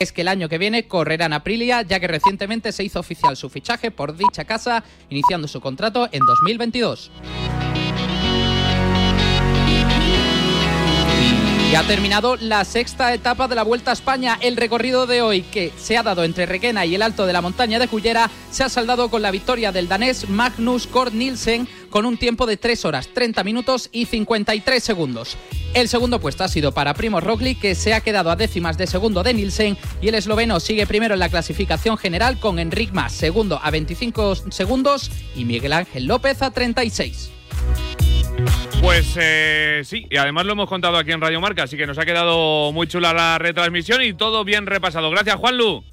es que el año que viene correrá en Aprilia, ya que recientemente se hizo oficial su fichaje por dicha casa, iniciando su contrato en 2022. Y ha terminado la sexta etapa de la Vuelta a España. El recorrido de hoy, que se ha dado entre Requena y el alto de la montaña de Cullera, se ha saldado con la victoria del danés Magnus Kort Nielsen con un tiempo de 3 horas 30 minutos y 53 segundos. El segundo puesto ha sido para Primo Roglic, que se ha quedado a décimas de segundo de Nielsen, y el esloveno sigue primero en la clasificación general con Enric Mas segundo a 25 segundos y Miguel Ángel López a 36. Pues eh, sí, y además lo hemos contado aquí en Radio Marca, así que nos ha quedado muy chula la retransmisión y todo bien repasado. Gracias, Juanlu.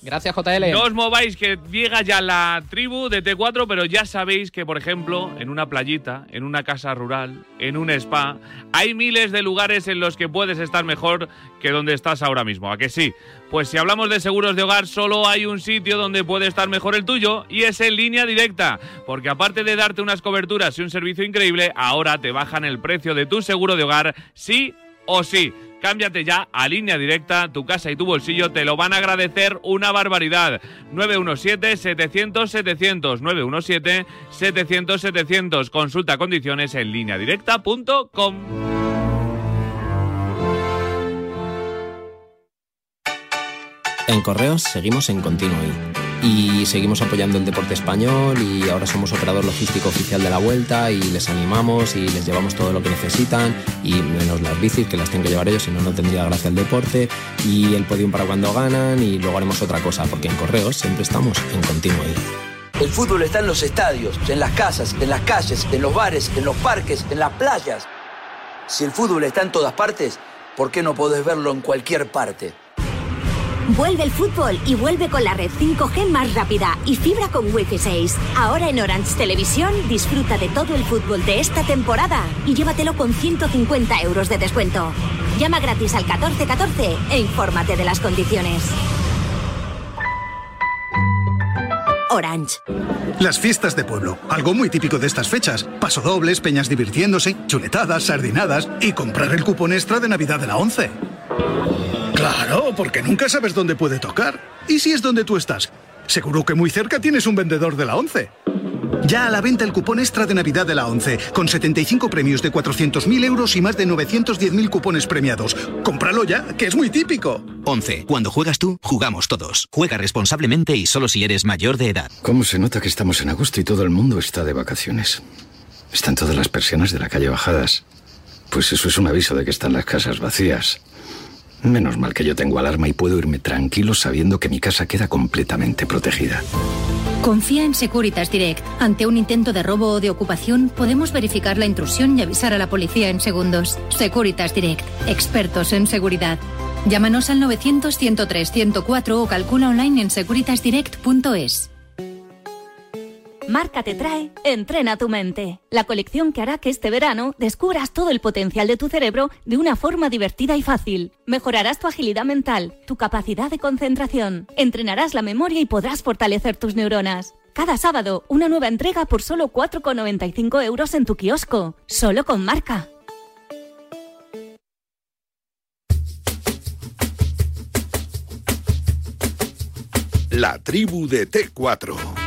Gracias, JL. No os mováis, que llega ya la tribu de T4, pero ya sabéis que, por ejemplo, en una playita, en una casa rural, en un spa, hay miles de lugares en los que puedes estar mejor que donde estás ahora mismo. ¿A que sí? Pues si hablamos de seguros de hogar, solo hay un sitio donde puede estar mejor el tuyo y es en línea directa. Porque aparte de darte unas coberturas y un servicio increíble, ahora te bajan el precio de tu seguro de hogar, sí o sí. Cámbiate ya a línea directa, tu casa y tu bolsillo te lo van a agradecer una barbaridad. 917-700-700, 917-700-700. Consulta condiciones en lineadirecta.com. En Correos seguimos en continuo y seguimos apoyando el deporte español y ahora somos operador logístico oficial de la vuelta y les animamos y les llevamos todo lo que necesitan y menos las bicis que las tienen que llevar ellos, si no, no tendría gracia el deporte y el podium para cuando ganan y luego haremos otra cosa porque en Correos siempre estamos en continuo El fútbol está en los estadios, en las casas, en las calles, en los bares, en los parques, en las playas. Si el fútbol está en todas partes, ¿por qué no podés verlo en cualquier parte? Vuelve el fútbol y vuelve con la red 5G más rápida y fibra con Wi-Fi 6. Ahora en Orange Televisión disfruta de todo el fútbol de esta temporada y llévatelo con 150 euros de descuento. Llama gratis al 1414 e infórmate de las condiciones. Orange. Las fiestas de pueblo, algo muy típico de estas fechas. Pasodobles, peñas divirtiéndose, chuletadas, sardinadas y comprar el cupón extra de Navidad de la 11. Claro, porque nunca sabes dónde puede tocar. ¿Y si es donde tú estás? Seguro que muy cerca tienes un vendedor de la 11. Ya a la venta el cupón extra de Navidad de la 11, con 75 premios de 400.000 euros y más de 910.000 cupones premiados. Cómpralo ya, que es muy típico. 11. Cuando juegas tú, jugamos todos. Juega responsablemente y solo si eres mayor de edad. ¿Cómo se nota que estamos en agosto y todo el mundo está de vacaciones? Están todas las persianas de la calle bajadas. Pues eso es un aviso de que están las casas vacías. Menos mal que yo tengo alarma y puedo irme tranquilo sabiendo que mi casa queda completamente protegida. Confía en Securitas Direct. Ante un intento de robo o de ocupación, podemos verificar la intrusión y avisar a la policía en segundos. Securitas Direct. Expertos en seguridad. Llámanos al 900-103-104 o calcula online en securitasdirect.es. Marca te trae Entrena tu mente, la colección que hará que este verano descubras todo el potencial de tu cerebro de una forma divertida y fácil. Mejorarás tu agilidad mental, tu capacidad de concentración, entrenarás la memoria y podrás fortalecer tus neuronas. Cada sábado, una nueva entrega por solo 4,95 euros en tu kiosco, solo con marca. La tribu de T4.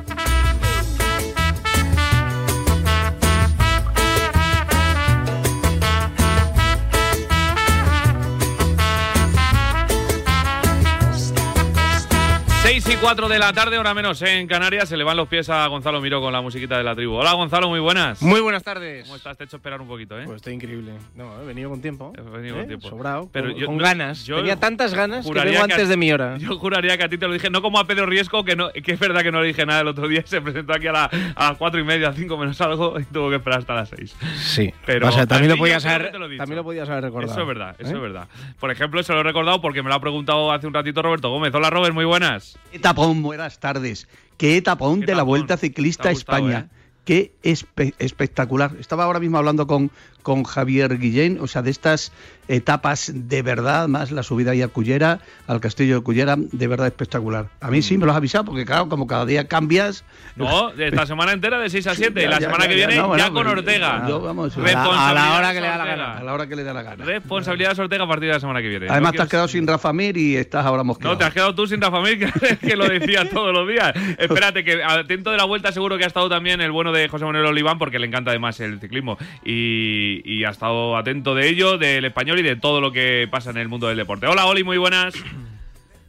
Seis y 4 de la tarde, hora menos en Canarias, se le van los pies a Gonzalo Miró con la musiquita de la tribu. Hola Gonzalo, muy buenas. Muy buenas tardes. ¿Cómo estás? Te he hecho esperar un poquito, ¿eh? Pues estoy increíble. No, he venido con tiempo. He venido ¿Eh? con tiempo. Sobrado. Pero con, yo- con no- ganas. yo Tenía tantas ganas que vengo a- antes de mi hora. Yo juraría que a ti te lo dije, no como a Pedro Riesco, que, no, que es verdad que no le dije nada el otro día, se presentó aquí a, la- a las cuatro y media, cinco menos algo, y tuvo que esperar hasta las seis. Sí. Pero o sea, también a lo, podías haber, lo también lo podías haber recordado. Eso es verdad, eso ¿eh? es verdad. Por ejemplo, se lo he recordado porque me lo ha preguntado hace un ratito Roberto Gómez. Hola Robert, muy buenas. Etapón, buenas tardes. Qué etapón Qué de la tapón. Vuelta Ciclista a España. ¿eh? Qué espe- espectacular. Estaba ahora mismo hablando con, con Javier Guillén, o sea, de estas etapas de verdad, más la subida ahí a Cullera, al castillo de Cullera, de verdad espectacular. A mí sí me lo has avisado, porque claro, como cada día cambias... No, esta semana entera de 6 a 7. Ya, la ya, semana ya, que ya, viene no, bueno, ya con Ortega. yo, vamos, a la- hora que le da la gana. A la hora que le da la gana. Responsabilidad de Ortega a partir de la semana que viene. Además No te has quedado sin Rafa Mir y estás ahora mosqueado. No, te has quedado tú sin Rafa Mir, que, que lo decía todos los días. Espérate, que atento de la vuelta seguro que ha estado también el bueno de José Manuel Oliván, porque le encanta además el ciclismo. Y, y ha estado atento de ello, del español y de todo lo que pasa en el mundo del deporte. Hola, Oli, muy buenas.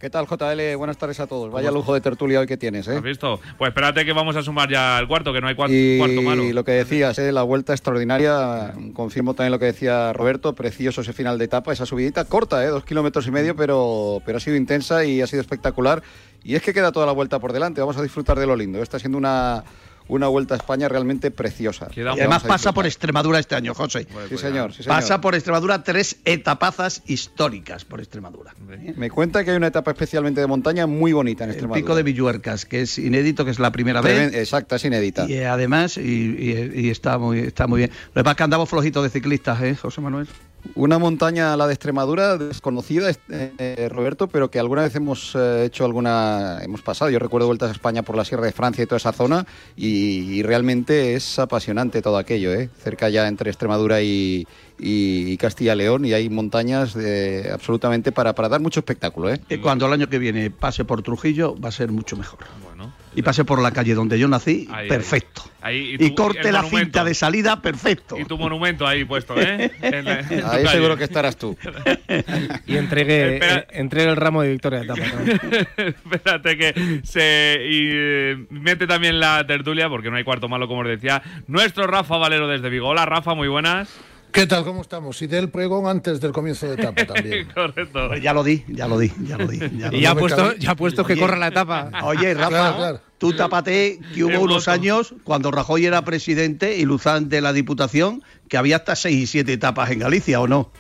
¿Qué tal, JL? Buenas tardes a todos. Vaya lujo de tertulia hoy que tienes, ¿eh? ¿Has visto? Pues espérate que vamos a sumar ya el cuarto, que no hay cua- Y cuarto malo. lo que decías, ¿eh? la vuelta extraordinaria. Confirmo también lo que decía Roberto. Precioso ese final de etapa, esa subidita corta, ¿eh? dos kilómetros y medio, pero, pero ha sido intensa y ha sido espectacular. Y es que queda toda la vuelta por delante. Vamos a disfrutar de lo lindo. Está siendo una, una vuelta a España realmente preciosa. Y además pasa por Extremadura este año, José. Sí, señor. sí, señor. Pasa por Extremadura tres etapazas históricas por Extremadura. Me cuenta que hay una etapa especialmente de montaña muy bonita en El Extremadura. pico de Villuercas, que es inédito, que es la primera vez. Exacta, es inédita. Y eh, además, y, y- y está, muy, está muy bien. Lo que pasa es que andamos flojitos de ciclistas, ¿eh, José Manuel? Una montaña, la de Extremadura, desconocida, eh, Roberto, pero que alguna vez hemos eh, hecho alguna, hemos pasado. Yo recuerdo vueltas a España por la Sierra de Francia y toda esa zona, y, realmente es apasionante todo aquello, ¿eh? cerca ya entre Extremadura y, y- Castilla-León, y hay montañas de, absolutamente para, para dar mucho espectáculo. Eh, Cuando el año que viene pase por Trujillo, va a ser mucho mejor. Y pase por la calle donde yo nací, Ahí, ahí. perfecto. Ahí, Y, tu- corte la monumento. cinta de salida, perfecto. Y tu monumento ahí puesto, ¿eh? En la- en Ahí calle. seguro que estarás tú. Y entregue, eh, entregue el ramo de victoria de etapa. ¿no? Espérate que se y, eh, mete también la tertulia, porque no hay cuarto malo, como os decía, nuestro Rafa Valero desde Vigo. Hola, Rafa, muy buenas. ¿Qué tal? ¿Cómo estamos? Y del pregón antes del comienzo de etapa también. Correcto. Pues ya lo di, ya lo di, ya lo di. Ya lo Y ya ha puesto, ya ha puesto que Oye. corra la etapa. Oye, Rafa, Claro, claro. tú tápate que hubo El unos voto. años cuando Rajoy era presidente y Luzán de la Diputación que había hasta seis y siete etapas en Galicia, ¿o no?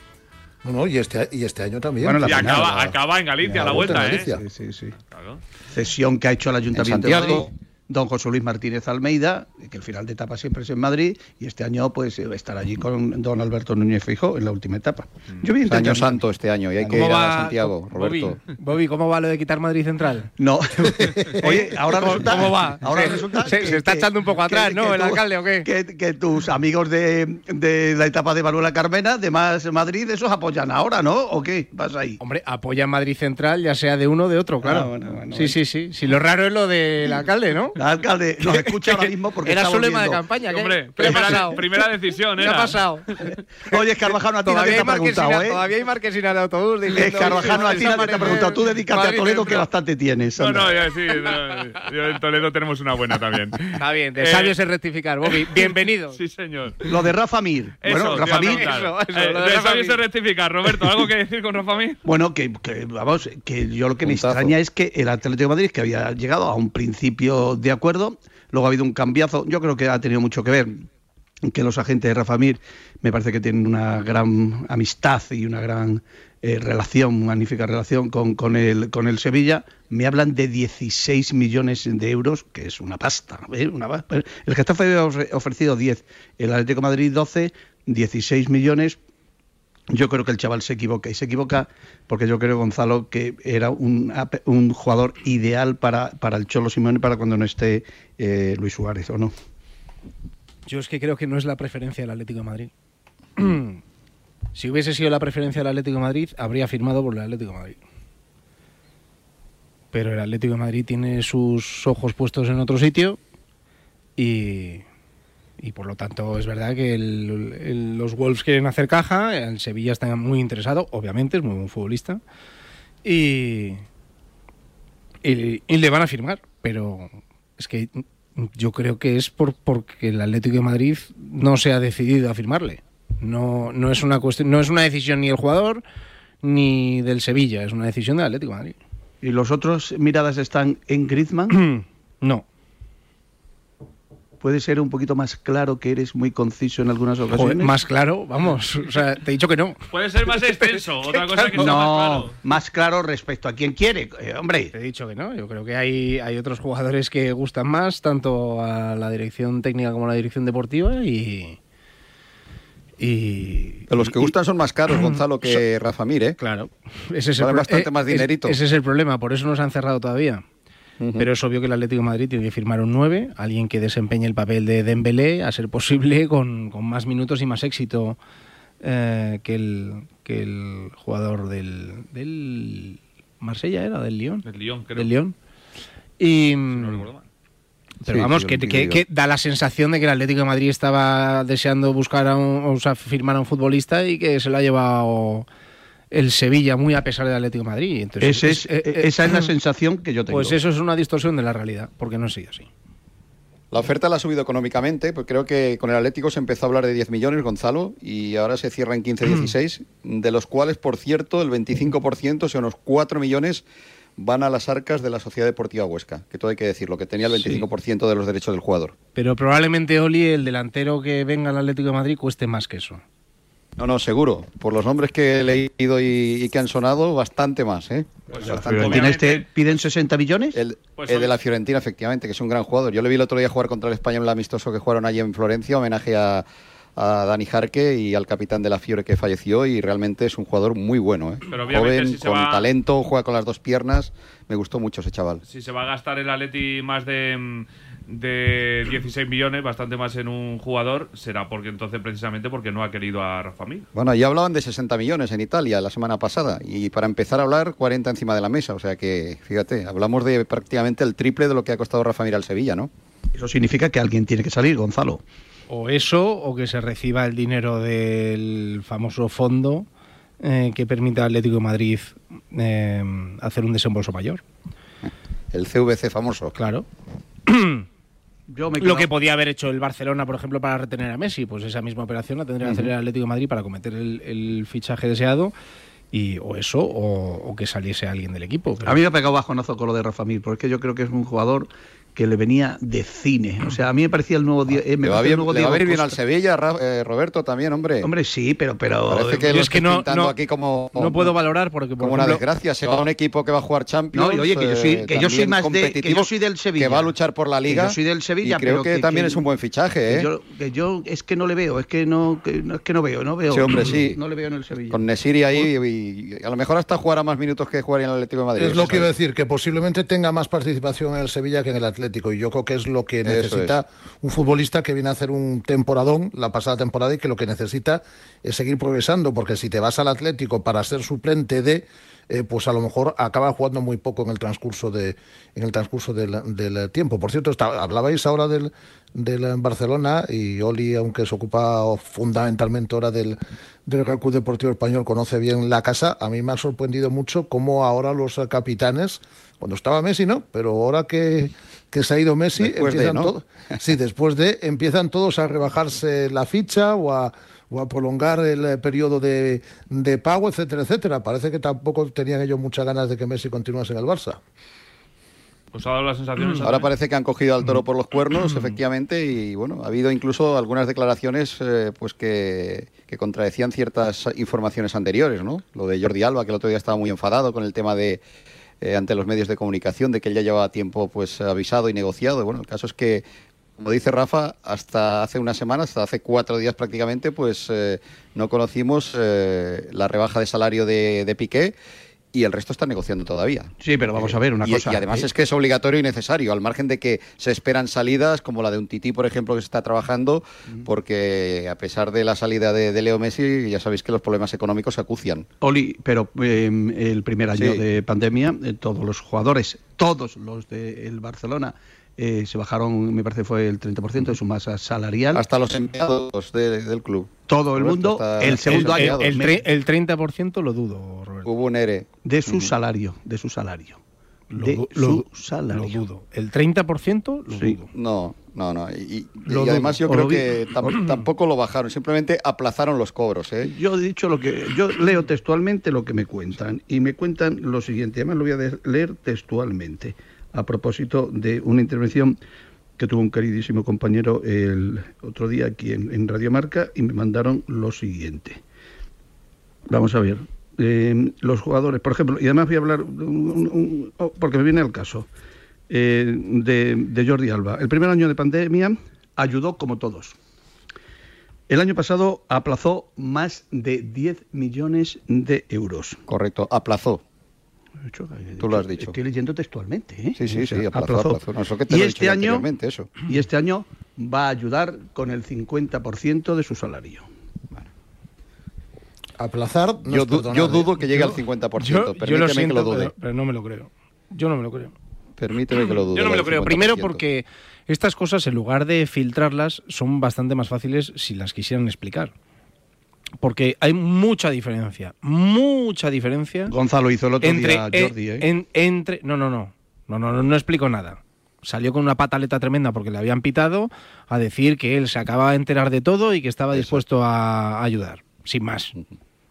No, no, y este, y este año también. Bueno, la Y final, acaba, la- acaba en Galicia la la vuelta vuelta, ¿eh? Galicia. Sí, sí, sí. Claro. Cesión que ha hecho el Ayuntamiento de Santiago. Don José Luis Martínez Almeida, que el final de etapa siempre es en Madrid, y este año pues eh, estar allí con don Alberto Núñez Fijo en la última etapa. Yo vi Es año santo este año y hay que ¿Cómo ir a va, Santiago, Bobby? Roberto. Bobby, ¿cómo va lo de quitar Madrid Central? No. Oye, ahora ¿Cómo- resulta. cómo va? Ahora Se- resulta. se- se está echando un poco atrás, ¿no, el tú- alcalde, o qué? Que, que tus amigos de, de la etapa de Manuela Carmena, de Más Madrid, esos apoyan ahora, ¿no? ¿O qué pasa ahí? Hombre, apoya Madrid Central, ya sea de uno o de otro, claro. Ah, bueno, bueno, sí, sí, sí. Si lo raro es lo del alcalde, ¿no? El alcalde nos escucha ahora mismo porque Era está su lema de campaña. ¿qué? Hombre, ¿Qué primera, decisión, ¿Qué era. ha pasado? Oye, Carvajano, a ti nadie Todavía te ha preguntado, ¿eh? todavía hay marquesina el autobús. Es diciendo, Carvajano, a "Oye, ti nadie te ha preguntado. Tú dedícate a Toledo, que Central". bastante tienes. No, no, ya sí. no, yo en Toledo tenemos una buena también. Está bien, de Eh, sabios es rectificar, Bobby. Bienvenido. Sí, señor. Lo de Rafa Mir. Eso, bueno, Rafa Mir. preguntar. Eso, eso, Eh, lo de de Rafa sabio Mir. se rectifica. Roberto, ¿algo que decir con Rafa Mir? Bueno, que, que, vamos, que yo lo que me extraña es que el Atlético de Madrid, que había llegado a un principio de acuerdo, luego ha habido un cambiazo, yo creo que ha tenido mucho que ver que los agentes de Rafa Mir me parece que tienen una gran amistad y una gran eh, relación, magnífica relación con, con, el, con el Sevilla. Me hablan de 16 millones de euros, que es una pasta. ¿eh? El Getafe había ofre- ofrecido 10, el Atlético Madrid 12, 16 millones. Yo creo que el chaval se equivoca y se equivoca porque yo creo, Gonzalo, que era un, un jugador ideal para, para el Cholo Simeone para cuando no esté eh, Luis Suárez, ¿o no? Yo es que creo que no es la preferencia del Atlético de Madrid. si hubiese sido la preferencia del Atlético de Madrid, habría firmado por el Atlético de Madrid. Pero el Atlético de Madrid tiene sus ojos puestos en otro sitio y, y por lo tanto es verdad que el- el- los Wolves quieren hacer caja, el Sevilla está muy interesado, obviamente, es muy buen futbolista, y, y, y le van a firmar, pero es que yo creo que es por porque el Atlético de Madrid no se ha decidido a firmarle. No, no es una cuestión, no es una decisión ni del jugador ni del Sevilla, es una decisión del Atlético de Madrid. ¿Y los otros miradas están en Griezmann? no. ¿Puede ser un poquito más claro que eres muy conciso en algunas Joder, ocasiones? más claro, vamos. O sea, te he dicho que no. Puede ser más extenso. Otra cosa que sea no, más claro. más claro respecto a quien quiere, eh, hombre. Te he dicho que no. Yo creo que hay, hay otros jugadores que gustan más, tanto a la dirección técnica como a la dirección deportiva, y, Y, Pero los que gustan son más caros, Gonzalo, que Rafa Mir, ¿eh? Claro. Ese es, el, bastante eh, más dinerito. ese es el problema, por eso nos han cerrado todavía. Pero es obvio que el Atlético de Madrid tiene que firmar un 9, alguien que desempeñe el papel de Dembélé, a ser posible, con, con más minutos y más éxito eh, que, el, que el jugador del, del Marsella, ¿era? Del Lyon. Del Lyon, creo. Del Lyon. Y, no recuerdo mal. pero Sí, vamos, sí, que, que- da la sensación de que el Atlético de Madrid estaba deseando buscar a un, o sea, firmar a un futbolista y que se lo ha llevado el Sevilla muy a pesar del Atlético de Madrid. Entonces, Ese es- eh, eh, esa es la sensación que yo tengo. Pues eso es una distorsión de la realidad, porque no ha sido así. La oferta la ha subido económicamente, pues creo que con el Atlético se empezó a hablar de 10 millones, Gonzalo, y ahora se cierra en 15-16, de los cuales, por cierto, el 25%, o sea, unos 4 millones, van a las arcas de la Sociedad Deportiva Huesca, que todo hay que decirlo, que tenía el 25% de los derechos del jugador. Pero probablemente Oli, el delantero que venga al Atlético de Madrid, cueste más que eso. No, no, seguro. Por los nombres que he leído y, y que han sonado, bastante más, ¿eh? Pues, Bastante Fiorentina más. este piden 60 millones. El, Pues el de la Fiorentina, efectivamente, que es un gran jugador. Yo le vi el otro día jugar contra el España en el amistoso que jugaron allí en Florencia, homenaje a, a Dani Jarque y al capitán de la Fiore que falleció y realmente es un jugador muy bueno, ¿eh? Pero obviamente Joven, si con va- talento, juega con las dos piernas. Me gustó mucho ese chaval. Si se va a gastar el Atleti más de, de 16 millones, bastante más en un jugador, será porque entonces precisamente porque no ha querido a Rafa Mir. Bueno, ya hablaban de 60 millones en Italia la semana pasada y para empezar a hablar 40 encima de la mesa. O sea que, fíjate, hablamos de prácticamente el triple de lo que ha costado Rafa Mir al Sevilla, ¿no? Eso significa que alguien tiene que salir, Gonzalo. O eso, o que se reciba el dinero del famoso fondo eh, que permita al Atlético de Madrid eh, hacer un desembolso mayor. El CVC famoso. Claro. Yo me Lo que podía haber hecho el Barcelona, por ejemplo, para retener a Messi, pues esa misma operación la tendría que hacer el Atlético de Madrid para cometer el, el fichaje deseado. Y, o eso, o, o que saliese alguien del equipo. Pero- A mí me ha pegado bajonazo con lo de Rafa Mir, porque yo creo que es un jugador que le venía de cine. O sea, a mí me parecía el nuevo, Die- eh, me Le va, bien, el nuevo le va a venir bien al. Sevilla, Ra- eh, Roberto, también, hombre. Hombre, sí, pero... pero Parece que Yo es que no- aquí como, no puedo valorar porque, por como una desgracia. Se va a un equipo que va a jugar Champions. No, y oye, que yo soy- eh, que yo soy también más de- que yo competitivo, soy del Sevilla. Que va a luchar por la Que Liga. yo soy del Sevilla, y creo pero que, que- también que- es un buen fichaje, que ¿eh? yo, que yo es que no le veo, es que no, que, no- es que no veo, no veo. Sí, hombre, sí. No le veo en el Sevilla. Con Nesiri ahí y, y a lo mejor hasta jugará más minutos que jugar en el Atlético de Madrid. Es lo que iba a sabes. decir, que posiblemente tenga más participación en el Sevilla que en el Atlético. Y yo creo que es lo que necesita un futbolista que viene a hacer un temporadón la pasada temporada y que lo que necesita es seguir progresando. Porque si te vas al Atlético para ser suplente de, eh, pues a lo mejor acaba jugando muy poco en el transcurso de en el transcurso del, del tiempo. Por cierto, está- hablabais ahora del, del Barcelona y Oli, aunque se ocupa fundamentalmente ahora del, del Real Club Deportivo Español, conoce bien la casa. A mí me ha sorprendido mucho cómo ahora los capitanes, cuando estaba Messi, ¿no? Pero ahora que, que se ha ido Messi, Después de, empiezan ¿no? todos- sí, después de empiezan todos a rebajarse la ficha o a, o a prolongar el eh, periodo de, de pago, etcétera, etcétera. Parece que tampoco tenían ellos muchas ganas de que Messi continuase en el Barça. Pues ha dado las sensaciones. Ahora parece que han cogido al toro por los cuernos, efectivamente, y bueno, ha habido incluso algunas declaraciones eh, pues que, que contradecían ciertas informaciones anteriores, ¿no? Lo de Jordi Alba, que el otro día estaba muy enfadado con el tema de eh, ante los medios de comunicación, de que él ya llevaba tiempo pues avisado y negociado. Bueno, el caso es que, como dice Rafa, hasta hace una semana, hasta hace cuatro días prácticamente, pues eh, no conocimos eh, la rebaja de salario de, de Piqué. Y el resto está negociando todavía. Sí, pero vamos a ver una y, cosa. y además eh, es que es obligatorio y necesario, al margen de que se esperan salidas como la de un Tití, por ejemplo, que se está trabajando, porque a pesar de la salida de, de Leo Messi, ya sabéis que los problemas económicos se acucian. Oli, pero eh, el primer año Sí. de pandemia, eh, todos los jugadores, todos los del Barcelona, eh, se bajaron, me parece fue el 30% de su masa salarial. Hasta los empleados de- del club. Todo el mundo, el segundo el, año el, tre- el 30% lo dudo, Roberto. Hubo un ERE. de su salario, de su salario. Lo, de su salario. lo dudo. El 30% lo Sí. dudo. No, no, no. Y, y- Lo y además dudo, yo creo que tam- tampoco lo bajaron, simplemente aplazaron los cobros. ¿eh? Yo he dicho lo que yo leo textualmente lo que me cuentan y me cuentan lo siguiente, además lo voy a leer textualmente a propósito de una intervención que tuvo un queridísimo compañero el otro día aquí en, en Radio Marca y me mandaron lo siguiente. Vamos a ver. eh, los jugadores, por ejemplo, y además voy a hablar, oh, porque me viene al caso, eh, de, de Jordi Alba. El primer año de pandemia ayudó como todos. el año pasado aplazó más de 10 millones de euros. Correcto, aplazó. Tú lo has dicho. Estoy leyendo textualmente. ¿eh? Sí, sí, O sea, sí, aplazó, aplazó. No, eso que te y lo he este dicho yo año, eso. y este año va a ayudar con el 50% de su salario. Aplazar. no Yo, du- yo dudo que llegue Yo- al 50%. Yo, yo Permíteme lo que siento, lo dude. pero, pero no me lo creo. Yo no me lo creo. Permíteme que lo dude. Yo no me lo creo. 50%. Primero porque estas cosas, en lugar de filtrarlas, son bastante más fáciles si las quisieran explicar. Porque hay mucha diferencia, mucha diferencia. Gonzalo hizo el otro entre, día Jordi, ¿eh? en- entre, no, no, no, no, no, no, no explico nada. Salió con una pataleta tremenda porque le habían pitado a decir que él se acababa de enterar de todo y que estaba dispuesto a ayudar, sin más.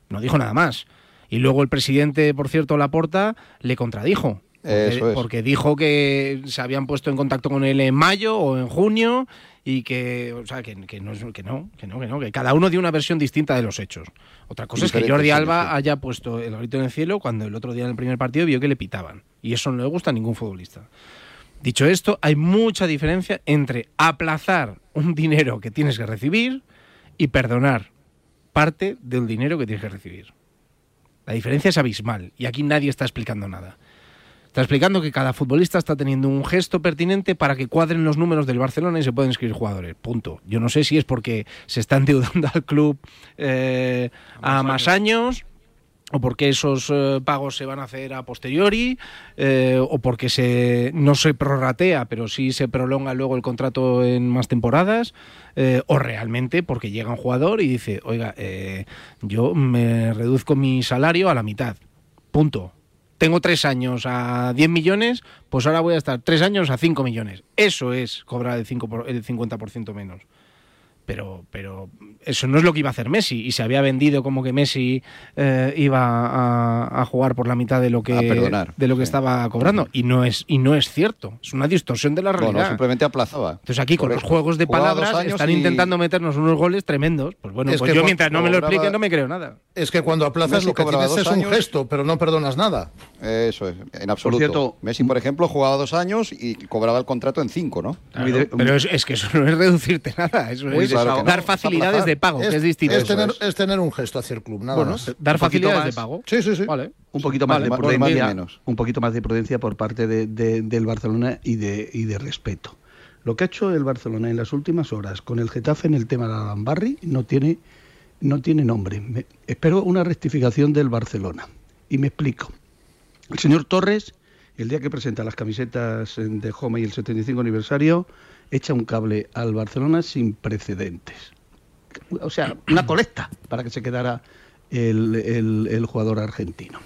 No dijo nada más. Y luego el presidente, por cierto, Laporta, le contradijo. Porque, Eso es. porque dijo que se habían puesto en contacto con él en mayo o en junio y que, o sea, que, que no, es- que no, que no, que no, que cada uno dio una versión distinta de los hechos. Otra cosa es que Jordi sí, Alba sí. haya puesto el grito en el cielo cuando el otro día en el primer partido vio que le pitaban. Y eso no le gusta a ningún futbolista. Dicho esto, hay mucha diferencia entre aplazar un dinero que tienes que recibir y perdonar parte del dinero que tienes que recibir. La diferencia es abismal y aquí nadie está explicando nada. Está explicando que cada futbolista está teniendo un gesto pertinente para que cuadren los números del Barcelona y se pueden inscribir jugadores. Punto. Yo no sé si es porque se está endeudando al club eh, a más años o porque esos eh, pagos se van a hacer a posteriori, eh, o porque se, no se prorratea, pero sí se prolonga luego el contrato en más temporadas, eh, o realmente porque llega un jugador y dice, oiga, eh, yo me reduzco mi salario a la mitad, punto. Tengo tres años a 10 millones, pues ahora voy a estar tres años a 5 millones. Eso es cobrar el, 5 por- el 50% menos. Pero, pero eso no es lo que iba a hacer Messi. Y se había vendido como que Messi eh, iba a, a jugar por la mitad de lo que, perdonar, de lo que estaba cobrando. Y no, es, y no es cierto. Es una distorsión de la realidad. no, simplemente aplazaba. Entonces aquí con los juegos de palabras están y- intentando meternos unos goles tremendos. Pues bueno, Es pues que yo mientras no me lo expliquen no me creo nada. Es que cuando aplazas Messi lo que tienes es un años. gesto, pero no perdonas nada. Eso es, en absoluto. cierto- Messi, por ejemplo, jugaba dos años y cobraba el contrato en cinco, ¿no? Muy de- Pero es, es que eso no es reducirte nada. Eso es claro no. dar Es facilidades de pago, que es distinto. Es tener, es. es tener un gesto hacia el club, nada Bueno, más. dar facilidades de pago. Sí, sí, sí. Vale. un poquito más Vale, de más prudencia, menos. un poquito más de prudencia por parte de- de- del Barcelona y de, y de respeto. Lo que ha hecho el Barcelona en las últimas horas con el Getafe en el tema de Alambarri no tiene, no tiene nombre. Espero una rectificación del Barcelona. Y me explico. El señor Torres, el día que presenta las camisetas de Home y el 75 aniversario, echa un cable al Barcelona sin precedentes. O sea, una colecta para que se quedara el jugador argentino.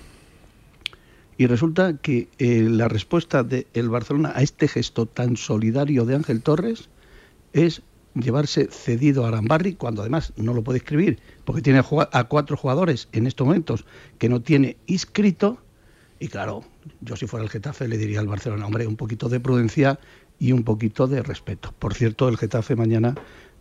Y resulta que eh, la respuesta del Barcelona a este gesto tan solidario de Ángel Torres es llevarse cedido a Arambarri, cuando además no lo puede escribir, porque tiene a cuatro jugadores en estos momentos que no tiene inscrito. Y claro, yo si fuera el Getafe le diría al Barcelona, hombre, un poquito de prudencia y un poquito de respeto. Por cierto, el Getafe mañana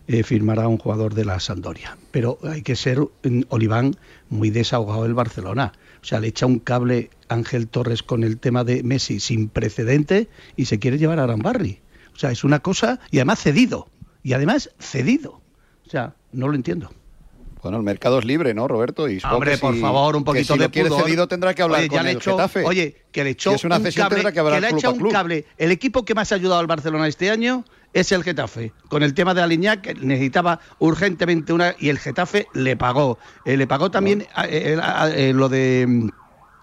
eh, firmará un jugador de la Sandoria. Pero hay que ser, mm, Oliván, muy desahogado el Barcelona. O sea, le echa un cable Ángel Torres con el tema de Messi sin precedente y se quiere llevar a Arambarri. O sea, es una cosa, y además cedido. Y además cedido. O sea, no lo entiendo. Bueno, el mercado es libre, ¿no, Roberto? Y Hombre, que por si- favor, un que poquito si de lo pudor. cedido tendrá que hablar oye, con ya el echó, Getafe. Oye, que le echó Si es una un cable, tendrá que le ha club echado a un club. cable. El equipo que más ha ayudado al Barcelona este año es el Getafe. Con el tema de Aliñac, que necesitaba urgentemente una y el Getafe le pagó. Eh, le pagó también a- eh, a- eh, lo de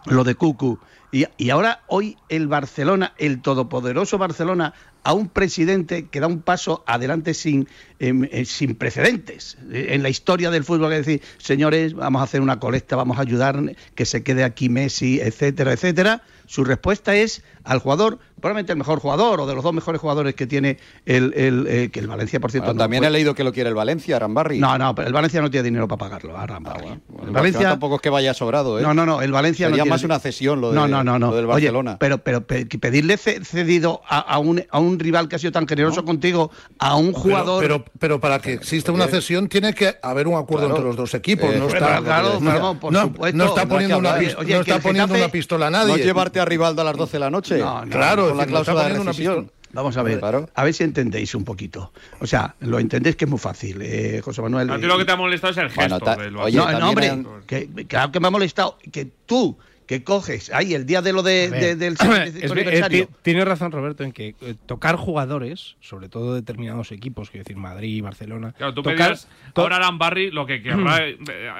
lo de Cucu. Y, y ahora hoy el Barcelona, el todopoderoso Barcelona, a un presidente que da un paso adelante sin, em, eh, sin precedentes eh, en la historia del fútbol, es decir, señores, vamos a hacer una colecta, vamos a ayudar que se quede aquí Messi, etcétera, etcétera. Su respuesta es al jugador, probablemente el mejor jugador o de los dos mejores jugadores que tiene el, el, eh, que el Valencia, por cierto. Bueno, no también he leído que lo quiere el Valencia, Arambarri. No, no, pero el Valencia no tiene dinero para pagarlo, a Rambarri. Bueno, el el Valencia tampoco es que vaya sobrado, ¿eh? no, no, no, el Valencia Sería no tiene- más una cesión lo, de, no, no, no, no. lo del Oye, Barcelona. pero, pero pedirle ce- cedido a, a un, a un rival que ha sido tan generoso contigo, a un jugador. Pero, pero, pero para que exista una cesión tiene que haber un acuerdo Claro. entre los dos equipos. Eh, no está, claro, no, claro, por no- supuesto. no está poniendo, una, hablar. pis- Oye, no que está el poniendo Getafe- una pistola a no nadie. llevarte a Rivaldo a las 12 de la noche. No, no, Claro, con la no cláusula de rescisión. Vamos a ver, a ver si entendéis un poquito. O sea, lo entendéis que es muy fácil, eh, José Manuel. A ti lo que te ha molestado es el gesto del Oye, no, no, hombre, que, claro que me ha molestado que tú que coges ahí el día de lo de, de, del 75 aniversario. Tiene razón Roberto en que eh, tocar jugadores, sobre todo determinados equipos, quiero decir Madrid, y Barcelona. Claro, tú tocar, ahora Alan Barry lo que querrá. eh,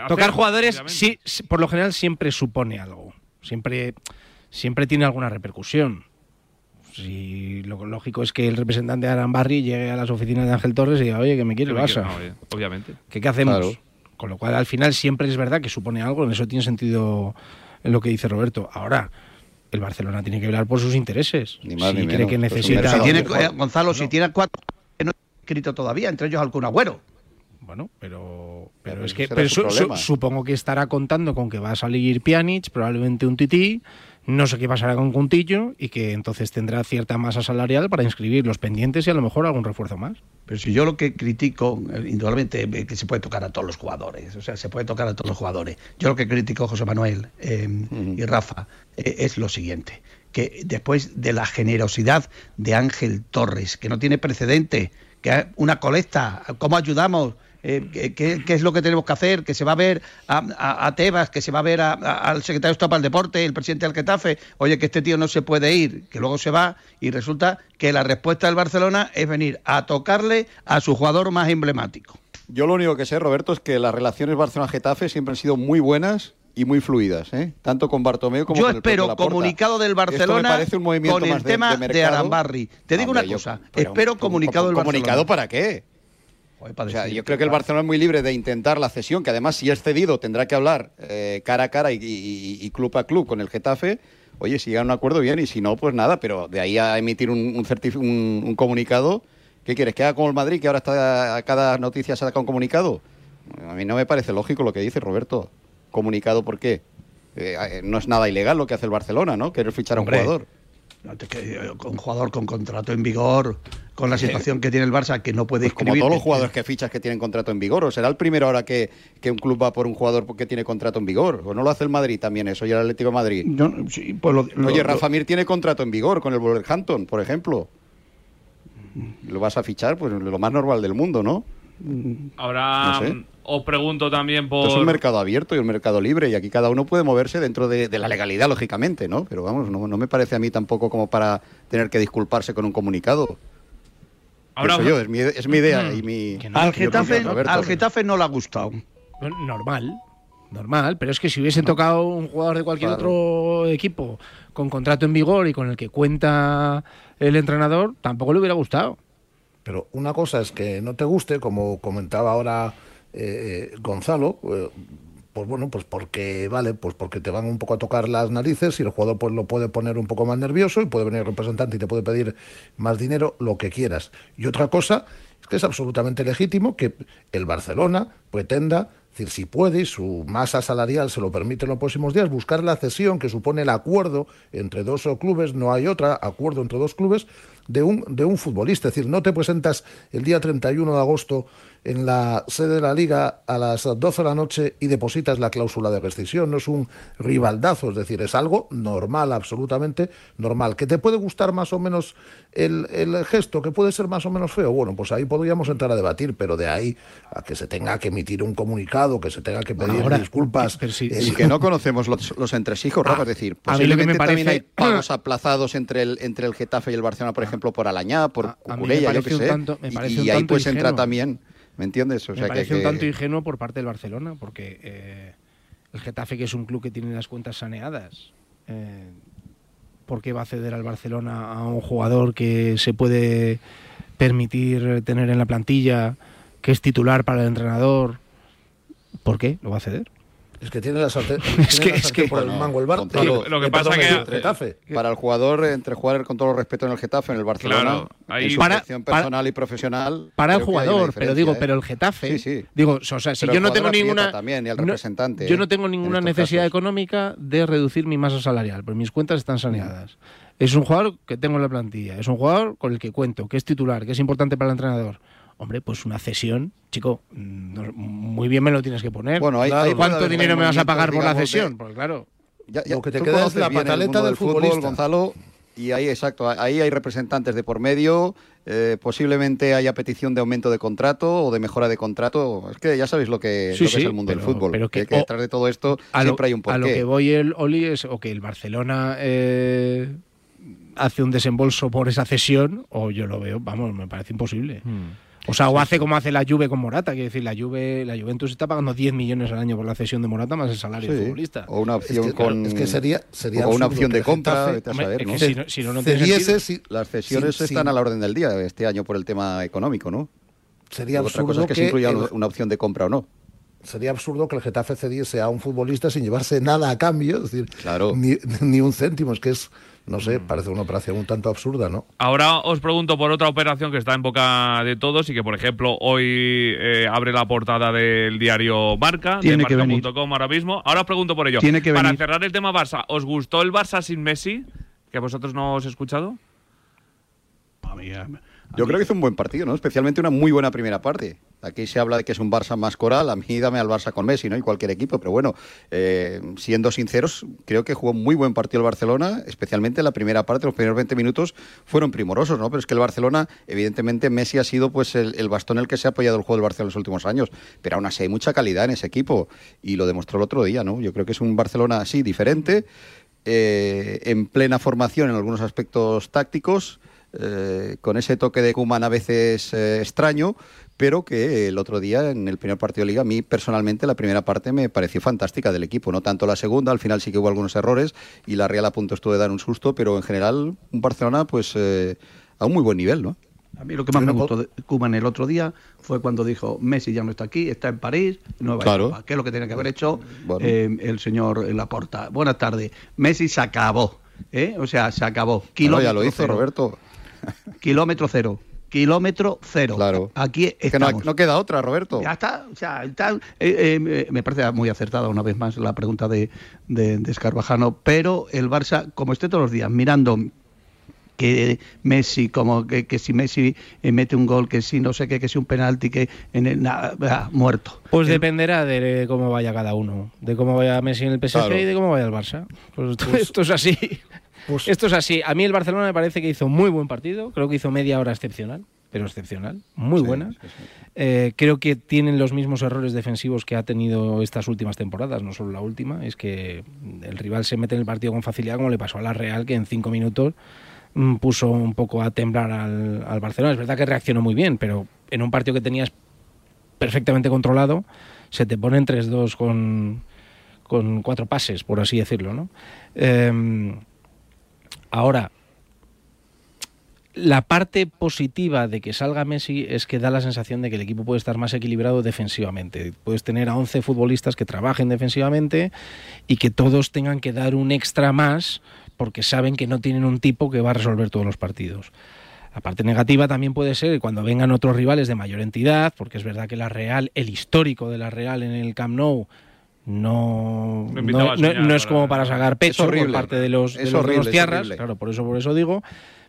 tocar jugadores, sí, sí, por lo general siempre supone algo. Siempre, siempre tiene alguna repercusión. Si lo lógico es que el representante de Aran Barry llegue a las oficinas de Ángel Torres y diga, oye, que me quiere el Barça. no, oye, obviamente. ¿Qué, qué hacemos? Claro. Con lo cual, al final, siempre es verdad que supone algo. En eso tiene sentido en lo que dice Roberto. Ahora, el Barcelona tiene que velar por sus intereses. más si ni cree menos. que Pues necesita. si tiene, eh, Gonzalo, si tiene cuatro que no he escrito todavía, entre ellos algún agüero. Bueno, pero, pero Pero es que ese pero era su su- su- problema. supongo que estará contando con que va a salir Pjanic, probablemente un tití, no sé qué pasará con Cuntillo y que entonces tendrá cierta masa salarial para inscribir los pendientes y a lo mejor algún refuerzo más. Pero si yo lo que critico, eh, indudablemente, eh, que se puede tocar a todos los jugadores, o sea, se puede tocar a todos los jugadores. Yo lo que critico, José Manuel eh, y Rafa, eh, es lo siguiente, que después de la generosidad de Ángel Torres, que no tiene precedente, que hay una colecta, ¿cómo ayudamos? Eh, ¿qué- ¿qué, qué es lo que tenemos que hacer? Que se va a ver a, a- a Tebas, que se va a ver a- al secretario de Estado para el Deporte, el presidente del Getafe, oye, que este tío no se puede ir, que luego se va y resulta que la respuesta del Barcelona es venir a tocarle a su jugador más emblemático. Yo lo único que sé, Roberto, es que las relaciones Barcelona-Getafe siempre han sido muy buenas y muy fluidas, ¿eh? tanto con Bartomeu como Yo con el espero comunicado del Barcelona un movimiento con el más tema de, de. Arambarri. Te digo Hombre, una cosa, pero- espero comunicado del Barcelona. ¿Comunicado para qué? O sea, yo creo que el Barcelona es muy libre de intentar la cesión, que además si es cedido tendrá que hablar eh, cara a cara y, y- y club a club con el Getafe. Oye, si llega a un acuerdo bien y si no, pues nada, pero de ahí a emitir un, un, certif- un- un comunicado, ¿qué quieres? ¿Que haga como el Madrid, que ahora está a cada noticia saca un comunicado? A mí no me parece lógico lo que dice Roberto. ¿Comunicado por qué? Eh, eh, no es nada ilegal lo que hace el Barcelona, ¿no? Querer fichar a un Hombre, jugador. Un jugador con contrato en vigor, con la situación que tiene el Barça, que no puede Pues como todos los jugadores que fichas que tienen contrato en vigor. ¿O será el primero ahora que, que un club va por un jugador que tiene contrato en vigor? ¿O no lo hace el Madrid también eso y el Atlético de Madrid? sí, pues lo- lo- Oye, Rafa Mir tiene contrato en vigor con el Wolverhampton, por ejemplo. Lo vas a fichar, pues lo más normal del mundo, ¿no? Ahora No sé. mm, os pregunto también por. Esto es un mercado abierto y un mercado libre y aquí cada uno puede moverse dentro de, de la legalidad, lógicamente, ¿no? Pero vamos, no, no me parece a mí tampoco como para tener que disculparse con un comunicado. Ahora- Pienso yo, es mi, es mi idea y mi... al, Getafe, Roberto. al Getafe no le ha gustado. Normal, normal, pero es que si hubiesen tocado un jugador de cualquier Claro. otro equipo con contrato en vigor y con el que cuenta el entrenador, tampoco le hubiera gustado. Pero una cosa es que no te guste, como comentaba ahora eh, eh, Gonzalo, eh, pues bueno, pues porque vale, pues porque te van un poco a tocar las narices y el jugador pues lo puede poner un poco más nervioso y puede venir el representante y te puede pedir más dinero, lo que quieras. Y otra cosa es que es absolutamente legítimo que el Barcelona pretenda, es decir, si puede y su masa salarial se lo permite en los próximos días, buscar la cesión que supone el acuerdo entre dos clubes, no hay otra, acuerdo entre dos clubes, de un, de un futbolista. Es decir, no te presentas el día 31 de agosto en la sede de la liga a las 12 de la noche y depositas la cláusula de rescisión. No es un rivaldazo, es decir, es algo normal, absolutamente normal. ¿Que te puede gustar más o menos el, el gesto, que puede ser más o menos feo? Bueno, pues ahí podríamos entrar a debatir, pero de ahí a que se tenga que emitir un comunicado, que se tenga que pedir Ahora, disculpas. pero si- eh, Y que no conocemos los, los entresijos, Rafa. es decir, a mí lo que me posiblemente también hay parece- pagos aplazados entre el, entre el Getafe y el Barcelona, por ejemplo, por Alañá, por a me Cucurella, yo qué sé. tanto- me Y- ahí pues entra también, ¿me entiendes? O Me sea, que- parece un que- tanto ingenuo por parte del Barcelona, porque eh, el Getafe, que es un club que tiene las cuentas saneadas, eh, ¿por qué va a ceder al Barcelona a un jugador que se puede permitir tener en la plantilla, que es titular para el entrenador? ¿Por qué lo va a ceder? Es que tiene la sartén, Es que- es que- por el Bueno, mango el Bar. Gonzalo, eh, lo que eh, pasa que- el Getafe. Para el jugador, entre jugar con todo el respeto en el Getafe, en el Barcelona, Claro, ahí- en su Para- elección para- personal y profesional. Para el jugador, pero digo, ¿eh? pero el Getafe, Sí, sí. digo, o sea, si Pero yo el no tengo ninguna también, y el no- representante, yo ¿eh? no tengo en ninguna necesidad casos. económica de reducir mi masa salarial, pues mis cuentas están saneadas. Es un jugador que tengo en la plantilla, es un jugador con el que cuento, que es titular, que es importante para el entrenador. Hombre, pues una cesión, chico, mm, no- muy bien me lo tienes que poner. Bueno, hay- hay- ¿Cuánto dinero me vas a pagar por la cesión? Porque claro, Ya- ya- Lo que te queda es la pataleta mundo del fútbol, futbolista. Gonzalo. Y ahí, exacto, ahí hay representantes de por medio, eh, posiblemente haya petición de aumento de contrato o de mejora de contrato. Es que ya sabéis lo que, Sí, lo que sí, es el mundo del fútbol. pero que- que, detrás de todo esto a lo, siempre hay un porqué. a lo que voy el Oli es o que el Barcelona eh, hace un desembolso por esa cesión o yo lo veo, vamos, me parece imposible. O sea, o hace como hace la Juve con Morata, quiere decir, la Juve, la Juventus está pagando 10 millones al año por la cesión de Morata más el salario del Sí, futbolista. O una opción Es que, con. es que sería- sería o una opción que de compra, que si no- si no, Cediese si- Las cesiones si- están a la orden del día este año por el tema económico, ¿no? Sería Otra cosa es que, se incluya el- una opción de compra o no. Sería absurdo que el Getafe cediese a un futbolista sin llevarse nada a cambio, es decir, Claro. ni, ni un céntimo, es que es, no sé, Mm. parece una operación un tanto absurda, ¿no? Ahora os pregunto por otra operación que está en boca de todos y que, por ejemplo, hoy eh, abre la portada del diario Marca, Tiene de que venir. marca.com ahora mismo. Ahora os pregunto por ello. Tiene que Para venir. cerrar el tema Barça, ¿os gustó el Barça sin Messi? Que vosotros no os he escuchado. A mí, a- Yo creo que hizo un buen partido, ¿no? Especialmente una muy buena primera parte. Aquí se habla de que es un Barça más coral, a mí dame al Barça con Messi, ¿no? Y cualquier equipo, pero bueno, eh, siendo sinceros, creo que jugó muy buen partido el Barcelona, especialmente la primera parte, los primeros 20 minutos fueron primorosos, ¿no? Pero es que el Barcelona, evidentemente Messi ha sido pues el, bastón en el que se ha apoyado el juego del Barcelona en los últimos años, pero aún así hay mucha calidad en ese equipo y lo demostró el otro día, ¿no? Yo creo que es un Barcelona así, diferente, eh, en plena formación en algunos aspectos tácticos, eh, con ese toque de Kuman a veces extraño, pero que el otro día en el primer partido de liga, a mí personalmente la primera parte me pareció fantástica del equipo, no tanto la segunda, al final sí que hubo algunos errores y la Real a punto estuvo de dar un susto, pero en general un Barcelona pues eh, a un muy buen nivel, ¿no? A mí lo que más me no, gustó de Koeman el otro día fue cuando dijo Messi ya no está aquí, está en París, Nueva Claro. York. ¿Qué es lo que tiene que haber hecho Bueno. eh, el señor Laporta? Buenas tardes. Messi se acabó. ¿eh? O sea, se acabó. Kilómetro ya lo hizo. Roberto. Kilómetro cero. Kilómetro cero. Claro. Aquí Es que no, estamos. no queda otra, Roberto. Ya está, o sea, está, eh, eh, me parece muy acertada una vez más la pregunta de, de, de Escarvajano, pero el Barça, como esté todos los días mirando que Messi, como que, que si Messi eh, mete un gol, que si no sé qué, que si un penalti, que en el, na- ah, muerto. Pues dependerá de cómo vaya cada uno, de cómo vaya Messi en el PSG Claro. y de cómo vaya el Barça. Pues esto es así. Pues- esto es así. A mí el Barcelona me parece que hizo muy buen partido. Creo que hizo media hora excepcional, pero excepcional, muy Sí, buena. sí, sí. Eh, creo que tienen los mismos errores defensivos que ha tenido estas últimas temporadas, no solo la última. Es que el rival se mete en el partido con facilidad, como le pasó a la Real, que en cinco minutos mm, puso un poco a temblar al, al Barcelona. Es verdad que reaccionó muy bien, pero en un partido que tenías perfectamente controlado, se te ponen 3-2 con, con cuatro pases, por así decirlo. ¿no? Eh, ahora, la parte positiva de que salga Messi es que da la sensación de que el equipo puede estar más equilibrado defensivamente. Puedes tener a 11 futbolistas que trabajen defensivamente y que todos tengan que dar un extra más porque saben que no tienen un tipo que va a resolver todos los partidos. La parte negativa también puede ser cuando vengan otros rivales de mayor entidad, porque es verdad que la Real, el histórico de la Real en el Camp Nou, no, No no, es como para sacar pecho por parte de los, de Es los horrible, es tierras, claro, por eso, por eso digo,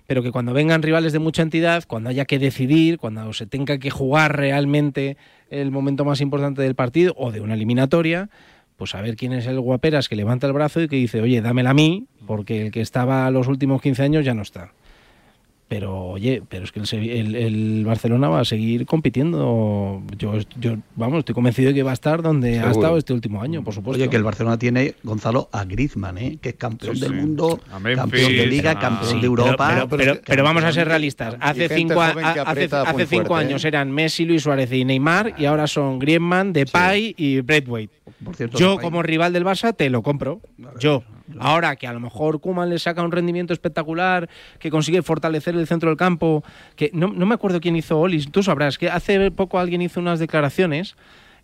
pero que cuando vengan rivales de mucha entidad, cuando haya que decidir, cuando se tenga que jugar realmente el momento más importante del partido o de una eliminatoria, pues a ver quién es el guaperas que levanta el brazo y que dice, oye, dámela a mí, porque el que estaba los últimos 15 años ya no está. Pero oye, pero es que el, Sevi- el- el Barcelona va a seguir compitiendo. Yo, yo, vamos, estoy convencido de que va a estar donde ha estado este último año, por supuesto. Oye, que el Barcelona tiene Gonzalo a Griezmann, ¿eh? que es campeón Sí, del sí. mundo, Memphis, campeón de Liga, a- campeón Sí, de Europa. Pero, pero- pero vamos a ser realistas. Hace cinco, a- joven que hace, aprieta hace muy cinco fuerte, años ¿eh? eran Messi, Luis Suárez y Neymar y ahora son Griezmann, Depay y Braithwaite. Por cierto, Yo Depay- como rival del Barça te lo compro. Yo. Ahora que a lo mejor Kuman le saca un rendimiento espectacular, que consigue fortalecer el centro del campo, que no, no me acuerdo quién hizo Olis, tú sabrás que hace poco alguien hizo unas declaraciones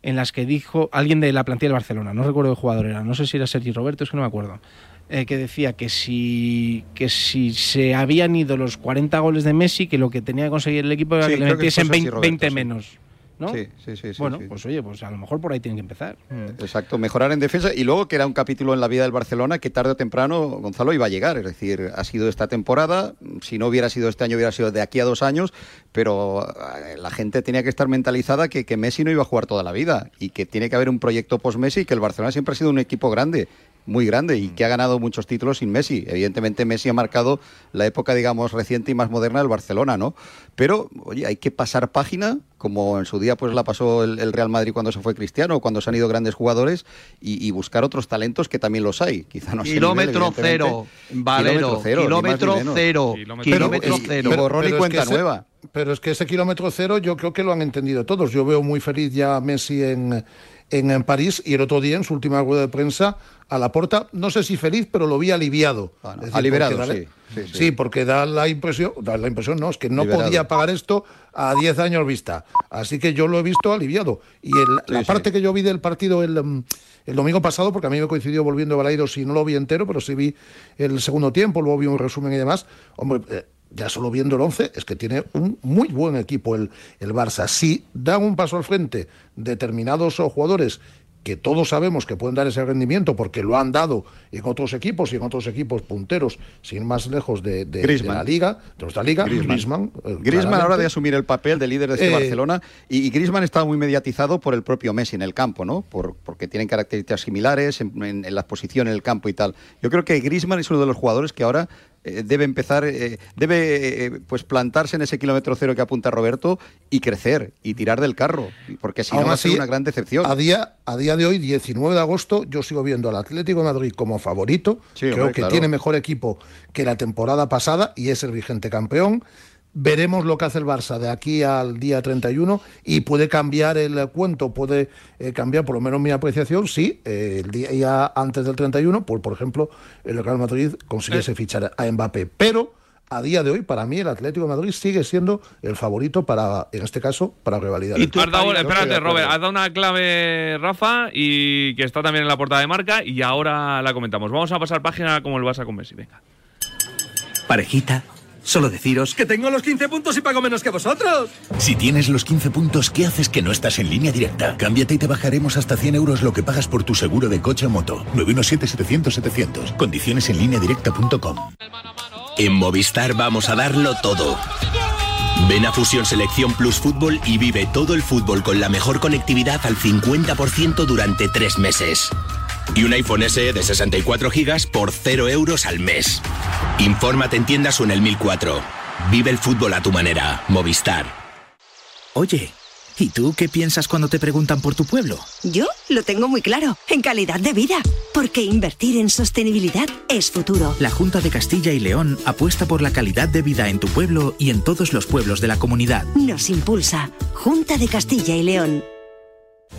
en las que dijo alguien de la plantilla del Barcelona, no recuerdo qué jugador era, no sé si era Sergi Roberto, es que no me acuerdo, eh, que decía que si, que si se habían ido los 40 goles de Messi, que lo que tenía que conseguir el equipo era Sí, que le que metiesen Sergi 20, Roberto, 20 sí. menos. ¿No? Sí, sí, sí, bueno, sí. pues oye, pues a lo mejor por ahí tienen que empezar. Exacto, mejorar en defensa y luego que era un capítulo en la vida del Barcelona que tarde o temprano Gonzalo iba a llegar, es decir, ha sido esta temporada, si no hubiera sido este año hubiera sido de aquí a dos años, pero eh, la gente tenía que estar mentalizada que, que Messi no iba a jugar toda la vida y que tiene que haber un proyecto post-Messi y que el Barcelona siempre ha sido un equipo grande. muy grande y que ha ganado muchos títulos sin Messi. Evidentemente Messi ha marcado la época, digamos, reciente y más moderna del Barcelona, ¿no? Pero, oye, hay que pasar página, como en su día pues la pasó el, el Real Madrid cuando se fue Cristiano, cuando se han ido grandes jugadores, y, y buscar otros talentos que también los hay. Quizá no Kilómetro nivel, cero, Valero, kilómetro ni más ni menos. cero, kilómetro Y- cero. y borrón y es que ese-. Pero es que ese kilómetro cero yo creo que lo han entendido todos. Yo veo muy feliz ya a Messi en, en, en París y el otro día en su última rueda de prensa a la porta, no sé si feliz, pero lo vi aliviado. Es ha liberado, porque sí, sí, sí. Sí, porque da la impresión, da la impresión, no, es que no Liberado. podía pagar esto a 10 años vista. Así que yo lo he visto aliviado. Y el- la parte que yo vi del partido el, mm, el domingo pasado, porque a mí me coincidió volviendo a Balaidos y no lo vi entero, pero sí vi el segundo tiempo, luego vi un resumen y demás. Hombre, eh, ya solo viendo el 11, es que tiene un muy buen equipo el, el Barça. Si dan un paso al frente determinados jugadores que todos sabemos que pueden dar ese rendimiento porque lo han dado en otros equipos y en otros equipos punteros, sin más lejos de, de- de la liga, de nuestra liga, Griezmann. Griezmann. eh, ahora de asumir el papel de líder de este Eh, Barcelona y, y Griezmann está muy mediatizado por el propio Messi en el campo, ¿no? Por, porque tienen características similares en, en, en la posición en el campo y tal. Yo creo que Griezmann es uno de los jugadores que ahora eh, debe empezar, eh, debe eh, pues plantarse en ese kilómetro cero que apunta Roberto y crecer y tirar del carro, porque si no va a ser una gran decepción. A día, a día de hoy, 19 de agosto, yo sigo viendo al Atlético de Madrid como favorito. Sí, Creo hombre, que claro. tiene mejor equipo que la temporada pasada y es el vigente campeón. Veremos lo que hace el Barça de aquí al día 31 y puede cambiar el cuento, puede eh, cambiar por lo menos mi apreciación si eh, el día ya antes del 31, pues por ejemplo, el Real Madrid consiguiese fichar a Mbappé. Pero a día de hoy, para mí, el Atlético de Madrid sigue siendo el favorito para, en este caso, para revalidar. el Has dado- título. espérate, Robert, has dado una clave, Rafa, y que está también en la portada de marca, y ahora la comentamos. Vamos a pasar página como el Barça con Messi, venga. Parejita, solo deciros Que tengo los 15 puntos y pago menos que vosotros. Si tienes los 15 puntos, ¿qué haces que no estás en línea directa? Cámbiate y te bajaremos hasta 100 euros lo que pagas por tu seguro de coche o moto. 917-700-700. Condiciones en lineadirecta.com. En Movistar vamos a darlo todo. Ven a Fusión Selección Plus Fútbol y vive todo el fútbol con la mejor conectividad al 50% durante tres meses. Y un iPhone SE de 64 GB por 0 euros al mes. Infórmate en tiendas o en el 1004. Vive el fútbol a tu manera. Movistar. Oye, ¿y tú qué piensas cuando te preguntan por tu pueblo? Yo lo tengo muy claro, en calidad de vida, porque invertir en sostenibilidad es futuro. La Junta de Castilla y León apuesta por la calidad de vida en tu pueblo y en todos los pueblos de la comunidad. Nos impulsa Junta de Castilla y León.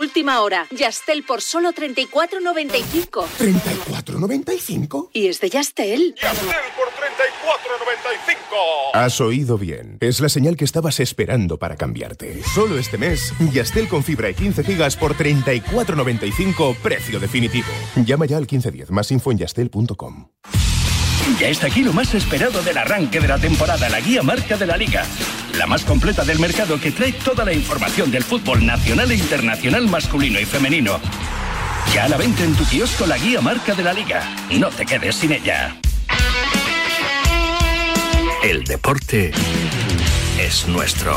Última hora. Yastel por solo 34.95. ¿34.95? Y es de Yastel. Has oído bien. Es la señal que estabas esperando para cambiarte. Solo este mes, Yastel con fibra y 15 gigas por 34.95, precio definitivo. Llama ya al 1510, más info en yastel.com. Ya está aquí lo más esperado del arranque de la temporada, la guía marca de la liga. La más completa del mercado que trae toda la información del fútbol nacional e internacional masculino y femenino. Ya a la venta en tu kiosco la guía marca de la liga. No te quedes sin ella. El deporte es nuestro.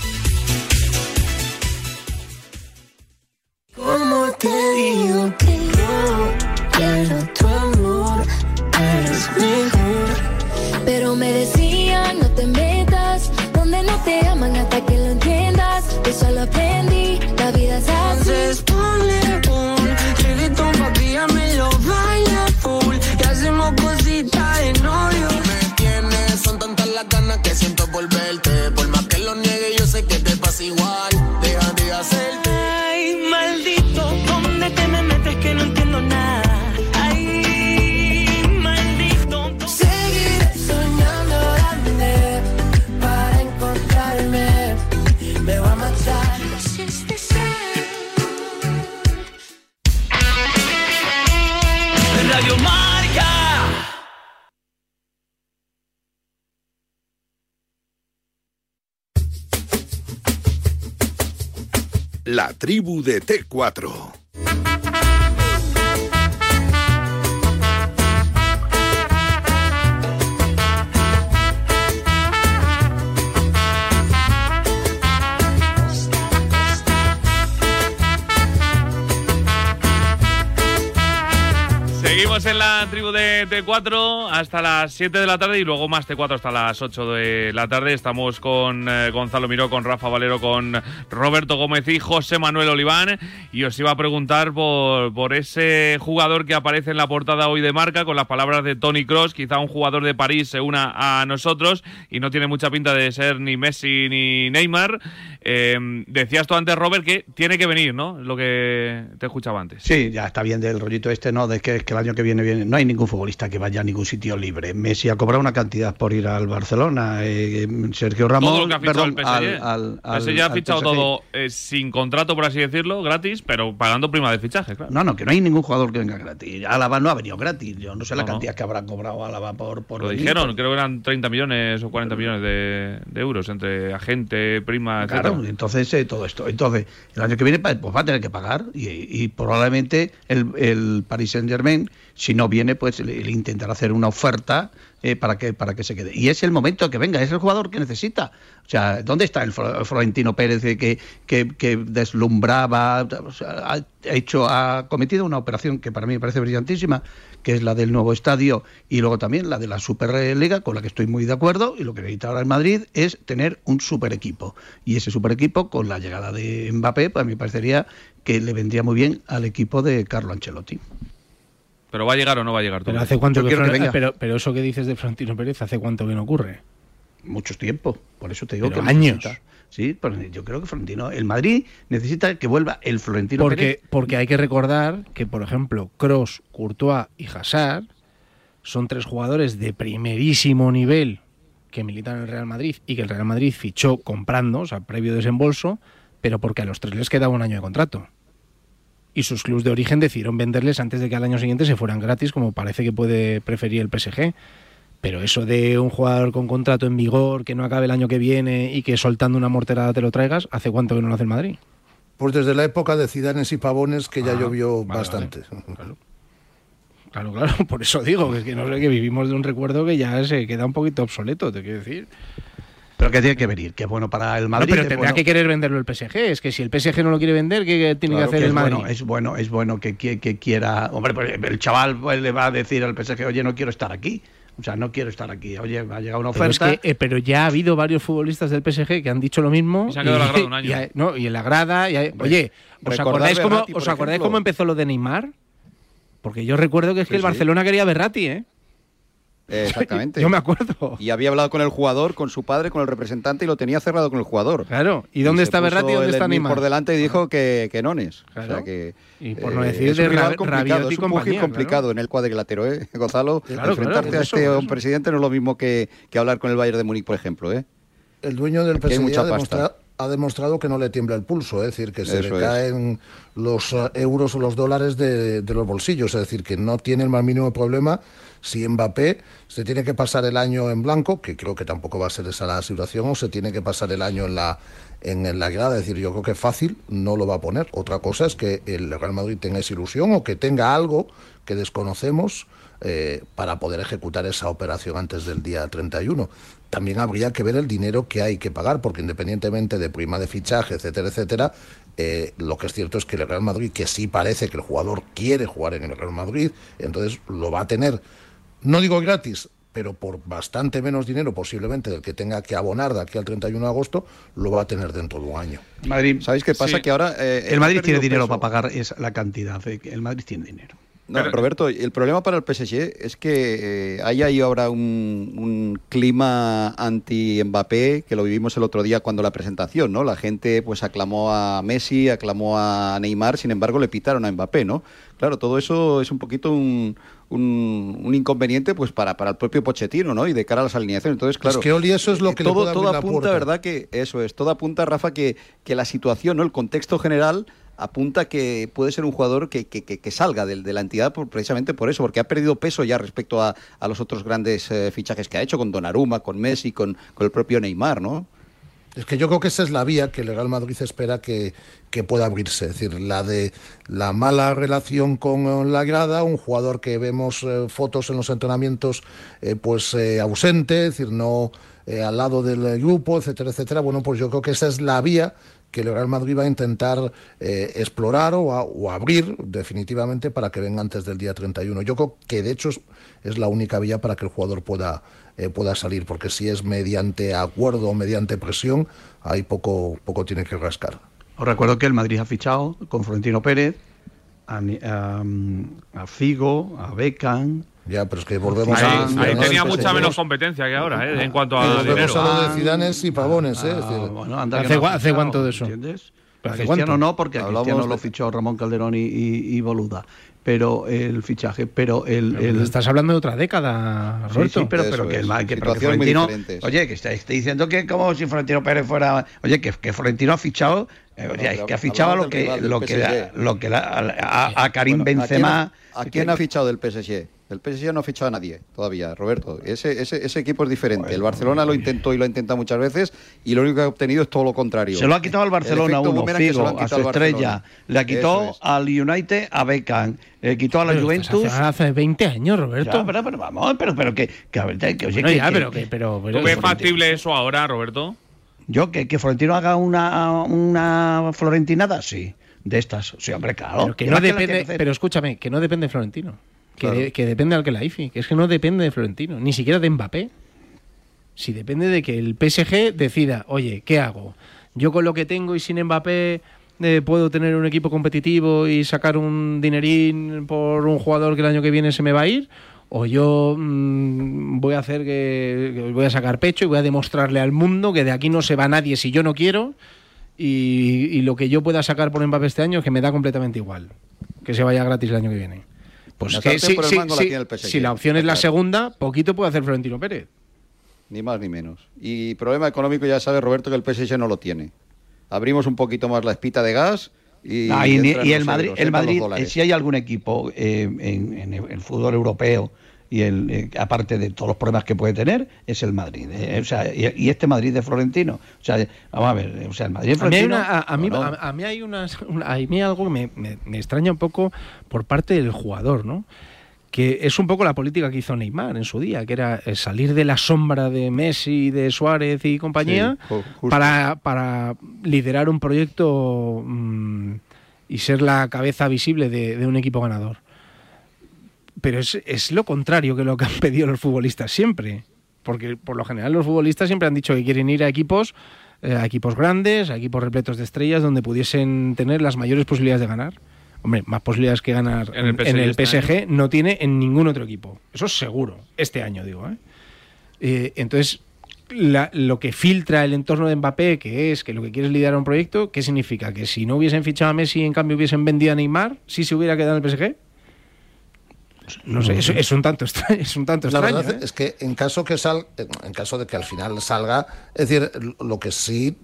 Que no quiero tu amor? Eres mejor. Pero me La tribu de T4. Seguimos en la tribu de T4 hasta las 7 de la tarde y luego más T4 hasta las 8 de la tarde. Estamos con eh, Gonzalo Miró, con Rafa Valero, con Roberto Gómez y José Manuel Oliván. Y os iba a preguntar por, ese jugador que aparece en la portada hoy de marca con las palabras de Tony Cross. Quizá un jugador de París se una a nosotros y no tiene mucha pinta de ser ni Messi ni Neymar. Eh, decías tú antes, Robert, que tiene que venir, ¿no? Lo que te escuchaba antes. Sí, ya está bien del rollito este, ¿no? De que el año que viene, viene no hay ningún futbolista que vaya a ningún sitio libre. Messi ha cobrado una cantidad por ir al Barcelona. eh, Sergio Ramos. todo lo que ha fichado perdón, el PSG. al- al- PSG ha al fichado PSG. todo eh, sin contrato, por así decirlo, gratis, pero pagando prima de fichaje, claro. No, no, que no hay ningún jugador que venga gratis. Álava no ha venido gratis. Yo no sé la No, no. cantidad que habrá cobrado Álava por, por Lo venir. dijeron, creo que eran 30 millones o 40 millones de, de euros entre agente, prima, Claro, etcétera. entonces eh, todo esto. Entonces, el año que viene pues va a tener que pagar y, y probablemente el, el Paris Saint Germain, si no viene, pues le, le intentará hacer una oferta eh, para que para que se quede. Y es el momento que venga, es el jugador que necesita. O sea, ¿dónde está el Flo- Florentino Pérez que, que, que deslumbraba? Ha hecho, ha cometido una operación que para mí me parece brillantísima, que es la del nuevo estadio y luego también la de la Superliga, con la que estoy muy de acuerdo. Y lo que necesita ahora el Madrid es tener un super equipo. Y ese super equipo, con la llegada de Mbappé, pues a mí me parecería que le vendría muy bien al equipo de Carlo Ancelotti. Pero va a llegar o no va a llegar. Pero hace cuánto que, que Fran- venga. pero, pero eso que dices de Florentino Pérez, ¿hace cuánto que no ocurre? Mucho tiempo. Por eso te digo Pero que años. necesita- Sí, pero yo creo que Florentino, el Madrid necesita que vuelva el Florentino Porque, Pérez. porque hay que recordar que, por ejemplo, Cross, Courtois y Hazard son tres jugadores de primerísimo nivel que militan en el Real Madrid y que el Real Madrid fichó comprando, o sea, previo desembolso, pero porque a los tres les quedaba un año de contrato. Y sus clubes de origen decidieron venderles antes de que al año siguiente se fueran gratis, como parece que puede preferir el PSG. Pero eso de un jugador con contrato en vigor, que no acabe el año que viene y que soltando una morterada te lo traigas, ¿hace cuánto que no lo hace el Madrid? Pues desde la época de Cidanes y Pavones, que ya Ah, llovió vale, bastante. Claro, claro, por eso digo, que, es que no sé, que vivimos de un recuerdo que ya se queda un poquito obsoleto, te quiero decir. Pero que tiene que venir, que es bueno para el No, Madrid. pero es tendrá bueno- que querer venderlo el PSG. Es que si el PSG no lo quiere vender, ¿qué tiene Claro que hacer que el Madrid? Bueno, es bueno, es bueno que, qui- que quiera. Hombre, pues el chaval pues, le va a decir al PSG, oye, no quiero estar aquí. O sea, no quiero estar aquí. Oye, va a llegar una Pero, es oferta. que, eh, pero ya ha habido varios futbolistas del PSG que han dicho lo mismo. Y se han quedado en la grada un año. y hay- no, y en la grada. y hay- oye, ¿os acordáis, cómo, Berratti, ¿os acordáis cómo empezó lo de Neymar? Porque yo recuerdo que es que Sí, el sí. Barcelona quería a Berratti, ¿eh? Eh, Exactamente. Yo me acuerdo. Y había hablado con el jugador, con su padre, con el representante y lo tenía cerrado con el jugador. Claro. ¿Y dónde se está Berratti y dónde está Neymar? por delante y dijo que, que nones. O Claro. sea que, Y por no decir es de un rival Ra- complicado, y es un compañía, claro. complicado en el cuadrilátero, ¿eh, Gonzalo? Claro, Enfrentarte claro, a este eso. presidente no es lo mismo que, que hablar con el Bayern de Múnich, por ejemplo, ¿eh? El dueño del PSG mucha ha, pasta. Ha demostrado que no le tiembla el pulso, es decir, que se Eso le es. caen los eh, euros o los dólares de, de los bolsillos, es decir, que no tiene el más mínimo problema si Mbappé se tiene que pasar el año en blanco, que creo que tampoco va a ser esa la situación, o se tiene que pasar el año en la en la grada. Es decir, yo creo que fácil no lo va a poner. Otra cosa es que el Real Madrid tenga esa ilusión o que tenga algo que desconocemos eh, para poder ejecutar esa operación antes del día 31. También habría que ver el dinero que hay que pagar, porque independientemente de prima de fichaje, etcétera, etcétera, eh, lo que es cierto es que el Real Madrid, que sí parece que el jugador quiere jugar en el Real Madrid, entonces lo va a tener, no digo gratis, pero por bastante menos dinero posiblemente del que tenga que abonar de aquí al 31 de agosto, lo va a tener dentro de un año. Madrid, ¿Sabéis qué pasa? Sí. Que ahora... eh, el Madrid tiene dinero peso. para pagar esa, la cantidad. El Madrid tiene dinero. No, Roberto, el problema para el PSG es que eh, hay ahí ahora un, un clima anti-Mbappé que lo vivimos el otro día cuando la presentación, ¿no? La gente pues aclamó a Messi, aclamó a Neymar, sin embargo le pitaron a Mbappé, ¿no? Claro, todo eso es un poquito un, un, un inconveniente pues para, para el propio Pochettino, ¿no? Y de cara a las alineaciones. Entonces, claro, es que Oli eso es lo eh, que le todo, puede abrir todo la apunta, puerta. ¿verdad? Que eso es, todo apunta, Rafa, que, que la situación, ¿no? El contexto general apunta que puede ser un jugador que, que, que- salga de, de la entidad por- precisamente por eso, porque ha perdido peso ya respecto a, a los otros grandes eh, fichajes que ha hecho, con Donnarumma, con Messi, con, con el propio Neymar, ¿no? Es que yo creo que esa es la vía que el Real Madrid espera que, que pueda abrirse. Es decir, la de la mala relación con eh, la grada, un jugador que vemos eh, fotos en los entrenamientos pues ausente, es decir, no al lado del grupo, etcétera, etcétera. Bueno, pues yo creo que esa es la vía que el Real Madrid va a intentar eh, explorar o, abrir definitivamente para que venga antes del día 31. Yo creo que de hecho es, la única vía para que el jugador pueda, eh, pueda salir, porque si es mediante acuerdo o mediante presión, ahí poco, poco tiene que rascar. Os recuerdo que el Madrid ha fichado con Florentino Pérez a, a, a Figo, a Beckham. Ya, pero es que volvemos Ahí, a ahí ¿no? tenía mucha PSG. menos competencia que ahora, ¿eh? En cuanto a Volvemos dinero. a lo de Zidanes y Pavones, ¿eh? Es decir, Bueno, anda ¿Hace no hace cuánto de eso? ¿Entiendes? ¿Pero A hace Cristiano cuánto? no, porque a Cristiano de- lo fichó Ramón Calderón y, y- y Boluda. Pero el fichaje, pero el. Pero el- Estás hablando de otra década, Sí, Roberto. sí, pero, Eso pero que, el, es. que, pero que Florentino. Oye, que está, está diciendo que como si Florentino Pérez fuera. Oye, que, que Florentino ha fichado. eh, No, oye, pero que ha fichado lo que, rival, lo que, PSG. lo que la- a, a- a Karim Bueno, ¿a quién Benzema. ha- ¿A quién ha fichado del PSG? El PSG no ha fichado a nadie todavía, Roberto. Ese, ese, ese equipo es diferente. el Barcelona lo intentó y lo ha intentado muchas veces y lo único que ha obtenido es todo lo contrario. Se lo ha quitado al El Barcelona uno, Figo, a su estrella. Le quitó Eso es. al United a Beckham. Le quitó a la Pero Juventus. hace hace 20 años, Roberto. Ya, pero, pero vamos, pero, pero que, que, a ver, que, oye, Bueno, que- ya, que- pero, que, pero, pero- ¿Tú ves factible eso ahora, Roberto? Yo, que, que Florentino haga una, una florentinada, sí. De estas. Sí, hombre, claro. Pero, pero escúchame, que no depende de Florentino. Que, Claro. de- que depende al que la IFI. Que es que no depende de Florentino, ni siquiera de Mbappé. Si depende de que el PSG decida, oye, ¿qué hago? Yo con lo que tengo y sin Mbappé eh, puedo tener un equipo competitivo y sacar un dinerín por un jugador que el año que viene se me va a ir. O yo mm, voy a hacer que, que voy a sacar pecho y voy a demostrarle al mundo que de aquí no se va nadie si yo no quiero. Y, y lo que yo pueda sacar por Mbappé este año es que me da completamente igual. Que se vaya gratis el año que viene. Pues La que sartén si, por el si- mango la si- tiene el PSG, si la opción es la claro. segunda, poquito puede hacer Florentino Pérez. Ni más ni menos. Y problema económico ya sabe Roberto que el PSG no lo tiene. Abrimos un poquito más la espita de gas y, Ah, y, el Madrid, euros, el Madrid si hay algún equipo eh, en, en el fútbol europeo y el eh, aparte de todos los problemas que puede tener, es el Madrid. eh, o sea, y, y este Madrid de Florentino. O sea, vamos a ver, eh, o sea, el Madrid de A mí hay, Florentino. una- a, a mí, a- hay unas, una- a mí hay algo que me, me- me extraña un poco por parte del jugador, ¿no? Que es un poco la política que hizo Neymar en su día, que era salir de la sombra de Messi, de Suárez y compañía Sí, para, para liderar un proyecto mm, y ser la cabeza visible de, de un equipo ganador. Pero es, es lo contrario que lo que han pedido los futbolistas siempre. Porque por lo general los futbolistas siempre han dicho que quieren ir a equipos, eh, a equipos grandes, a equipos repletos de estrellas, donde pudiesen tener las mayores posibilidades de ganar. Hombre, más posibilidades que ganar En el en, en el PSG este no tiene en ningún otro equipo. Eso es seguro, este año digo. ¿eh? Eh, entonces, la- lo que filtra el entorno de Mbappé, que es que lo que quiere es liderar un proyecto, ¿qué significa? ¿Que si no hubiesen fichado a Messi y en cambio hubiesen vendido a Neymar, sí se hubiera quedado en el PSG? No sé, es, es un tanto extraño. Es un tanto La extraño verdad ¿eh? es que en caso que sal, en caso de que al final salga, es decir, lo que sí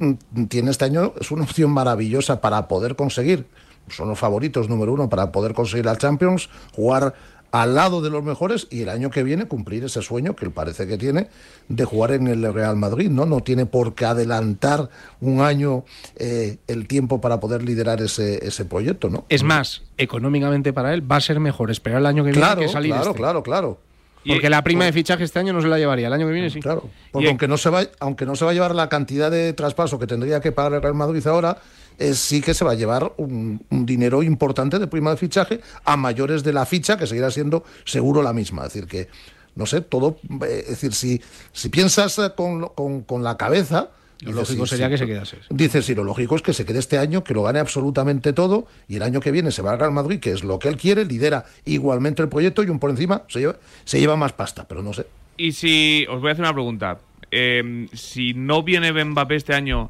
tiene este año es una opción maravillosa para poder conseguir, son los favoritos número uno para poder conseguir la Champions, jugar al lado de los mejores y el año que viene cumplir ese sueño que él parece que tiene de jugar en el Real Madrid, ¿no? No tiene por qué adelantar un año eh, el tiempo para poder liderar ese, ese proyecto, ¿no? Es más, económicamente para él va a ser mejor esperar el año que Claro, viene que salir claro, este. claro, claro. Porque la prima de fichaje este año no se la llevaría, el año que viene sí. Claro. Porque aunque no se va, aunque no se va a llevar la cantidad de traspaso que tendría que pagar el Real Madrid ahora, eh, sí que se va a llevar un, un dinero importante de prima de fichaje a mayores de la ficha, que seguirá siendo seguro la misma. Es decir, que, no sé, todo. eh, es decir, si, si piensas eh, con, con, con la cabeza. Lo dices, lógico sí, sería sí, que se quedase. Dices, sí, lo lógico es que se quede este año, que lo gane absolutamente todo, y el año que viene se va al Real Madrid, que es lo que él quiere, lidera igualmente el proyecto y un por encima se lleva, se lleva más pasta, pero no sé. Y si. Os voy a hacer una pregunta. Eh, si no viene Mbappé este año,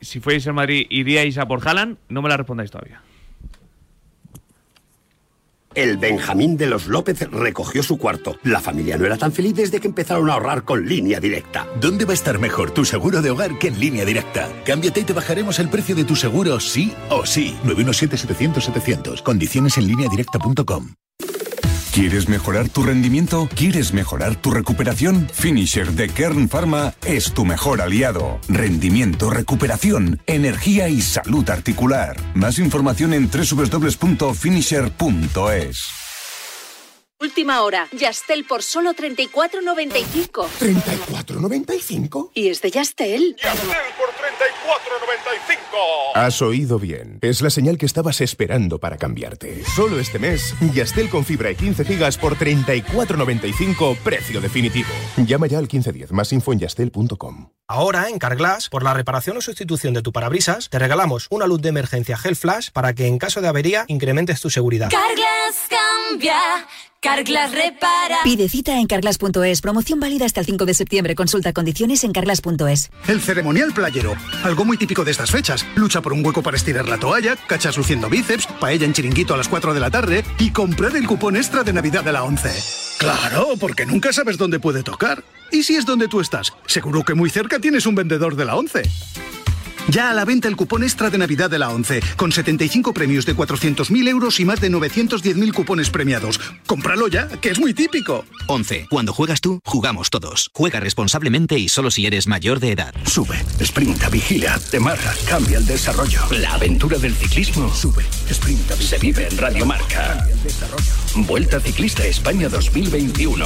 si fuerais el Madrid, ¿iríais a por Haaland? No me la respondáis todavía. El Benjamín de los López recogió su cuarto. La familia no era tan feliz desde que empezaron a ahorrar con línea directa. ¿Dónde va a estar mejor tu seguro de hogar que en línea directa? Cámbiate y te bajaremos el precio de tu seguro sí o sí. 917-700-700. Condiciones en línea directa.com. ¿Quieres mejorar tu rendimiento? ¿Quieres mejorar tu recuperación? Finisher de Kern Pharma es tu mejor aliado. Rendimiento, recuperación, energía y salud articular. Más información en www.finisher.es. Última hora. Yastel por solo 34.95. ¿34.95? Y es de Yastel. Has oído bien. Es la señal que estabas esperando para cambiarte. Solo este mes, Yastel con fibra y 15 gigas por 34.95, precio definitivo. Llama ya al 1510, más info en yastel.com. Ahora, en Carglass, por la reparación o sustitución de tu parabrisas, te regalamos una luz de emergencia Gel Flash para que en caso de avería incrementes tu seguridad. Carglass cambia, Carglass repara. Pide cita en carglass.es. Promoción válida hasta el 5 de septiembre. Consulta condiciones en carglass.es. El ceremonial playero, algo muy típico de estas fechas. Lucha por un hueco para estirar la toalla, cachas luciendo bíceps, paella en chiringuito a las 4 de la tarde y comprar el cupón extra de Navidad de la 11. Claro, porque nunca sabes dónde puede tocar. ¿Y si es donde tú estás? Seguro que muy cerca tienes un vendedor de la 11. Ya a la venta el cupón extra de Navidad de la 11, con 75 premios de 400.000 euros y más de 910.000 cupones premiados. Cómpralo ya, que es muy típico. 11. Cuando juegas tú, jugamos todos. Juega responsablemente y solo si eres mayor de edad. Sube, sprinta, vigila, te marca, cambia el desarrollo. La aventura del ciclismo sube, sprinta, se vive en Radio Marca. Vuelta Ciclista España 2021.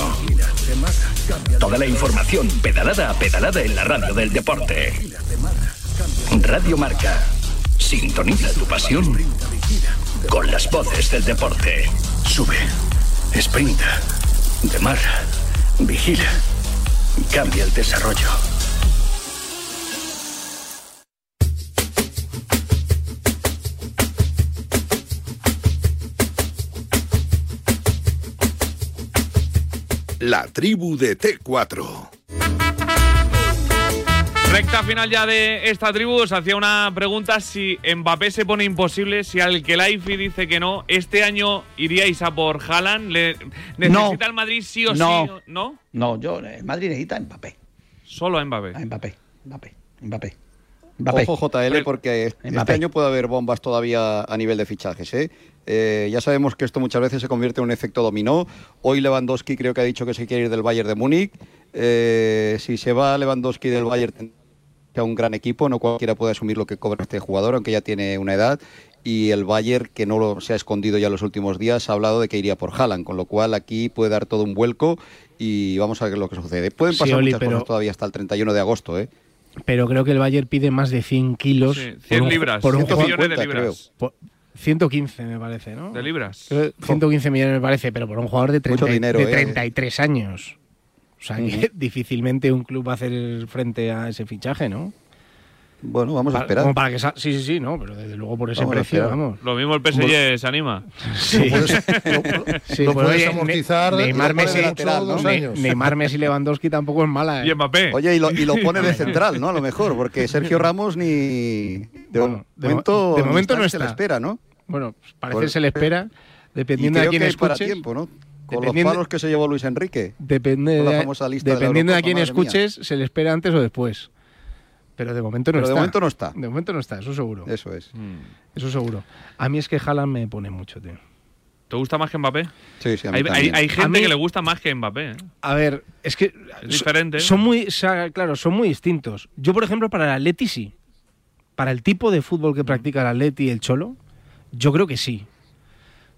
Toda la información pedalada a pedalada en la radio del deporte. Radio Marca. Sintoniza tu pasión con las voces del deporte. Sube, sprinta, demarra, vigila, cambia el desarrollo. La tribu de T4. Recta final ya de esta tribu. Os hacía una pregunta si Mbappé se pone imposible, si al que Laifi dice que no, ¿este año iríais a por Haaland? ¿Le- ¿Necesita el Madrid sí o No. sí? ¿No? No, yo, el Madrid necesita a Mbappé. Solo a Mbappé. A Mbappé, Mbappé, Mbappé. Mbappé. Ojo JL porque este año puede haber bombas todavía a nivel de fichajes. ¿eh? Eh, ya sabemos que esto muchas veces se convierte en un efecto dominó. Hoy Lewandowski creo que ha dicho que se quiere ir del Bayern de Múnich. Eh, si se va Lewandowski del Bayern un gran equipo, no cualquiera puede asumir lo que cobra este jugador, aunque ya tiene una edad. Y el Bayern, que no lo, se ha escondido ya los últimos días, ha hablado de que iría por Haaland, con lo cual aquí puede dar todo un vuelco y vamos a ver lo que sucede. Pueden Sí, pasar Oli, muchas pero- cosas todavía hasta el 31 de agosto, ¿eh? Pero creo que el Bayern pide más de 100 kilos. Sí, por 100 un- libras, Por un 100 jugador- millones de libras. Por- 115 me parece, ¿no? ¿De libras? Creo que 115 millones me parece, pero por un jugador de, 30 Mucho dinero, de ¿eh? 33 años. O sea, que difícilmente un club va a hacer frente a ese fichaje, ¿no? Bueno, vamos a Para- esperar. como para que sa- sí, sí, sí, no, pero desde luego por ese Vamos precio, vamos. Lo mismo el PSG se anima. Sí. Sí, lo puedes oye, amortizar Ne- y Neymar, lo Messi, lateral. Neymar, Messi, Lewandowski tampoco es mala. ¿eh? Y Mbappé. Oye, y lo, y lo pone de central, ¿no? A lo mejor, porque Sergio Ramos ni. De Bueno, momento, de momento no se le está. espera, ¿no? Bueno, pues parece Pues- se le espera, Y dependiendo de creo quién que para tiempo, ¿no? Con Dependiendo- los palos que se llevó Luis Enrique. Depende, Con la de, famosa lista de la dependiendo de a quién mía. escuches, se le espera antes o después. Pero de momento no Pero de está. momento no está. De momento no está, eso seguro. Eso es. Eso seguro. A mí es que Haaland me pone mucho, tío. ¿Te gusta más que Mbappé? Sí, sí, a mí Hay, hay- hay A gente mí- que le gusta más que Mbappé. ¿eh? A ver, es que Es diferente. son muy, o sea, claro, son muy distintos. Yo, por ejemplo, para el Atleti sí. Para el tipo de fútbol que practica el Atleti y el Cholo, yo creo que sí.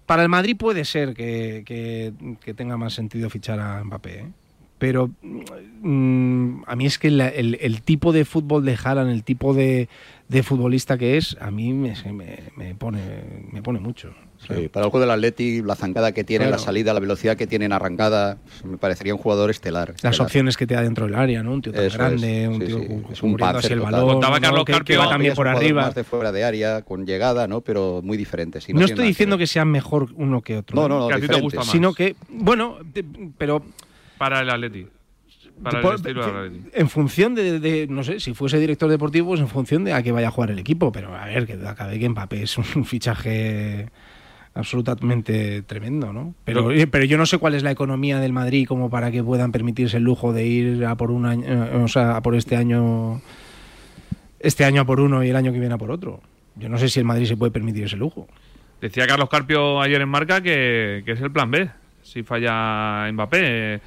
Para el Madrid puede ser que, que- que tenga más sentido fichar a Mbappé, ¿eh? Pero mm, a mí es que la- el, el tipo de fútbol de Haaland, el tipo de, de futbolista que es, a mí me, me- me pone, me pone mucho. Sí, para el juego del Atleti, la zancada que tiene, Claro. la salida, la velocidad que tiene en arrancada, me parecería un jugador estelar. Las estelar. opciones que te da dentro del área, ¿no? Un tío tan Eso es, grande, un sí, tío sí. Es un así el balón, Contaba ¿no? Carlos que, que Carpio, va también Es un por arriba. Más de fuera de área, con llegada, ¿no? Pero muy diferente. no estoy que diciendo ver. que sea mejor uno que otro. No, ¿eh? no, no, Que a ti te gusta más. Sino que, bueno, te- pero Para el Atleti. Para el estilo que- del Atleti. en función de, de- no sé, si fuese director deportivo, pues en función de a qué vaya a jugar el equipo. Pero a ver, que acabé que Mbappé es un fichaje absolutamente tremendo, ¿no? Pero, pero yo no sé cuál es la economía del Madrid como para que puedan permitirse el lujo de ir a por un año, eh, o sea, a por este año, este año a por uno y el año que viene a por otro. Yo no sé si el Madrid se puede permitir ese lujo. Decía Carlos Carpio ayer en marca que, que es el plan B. Si falla Mbappé.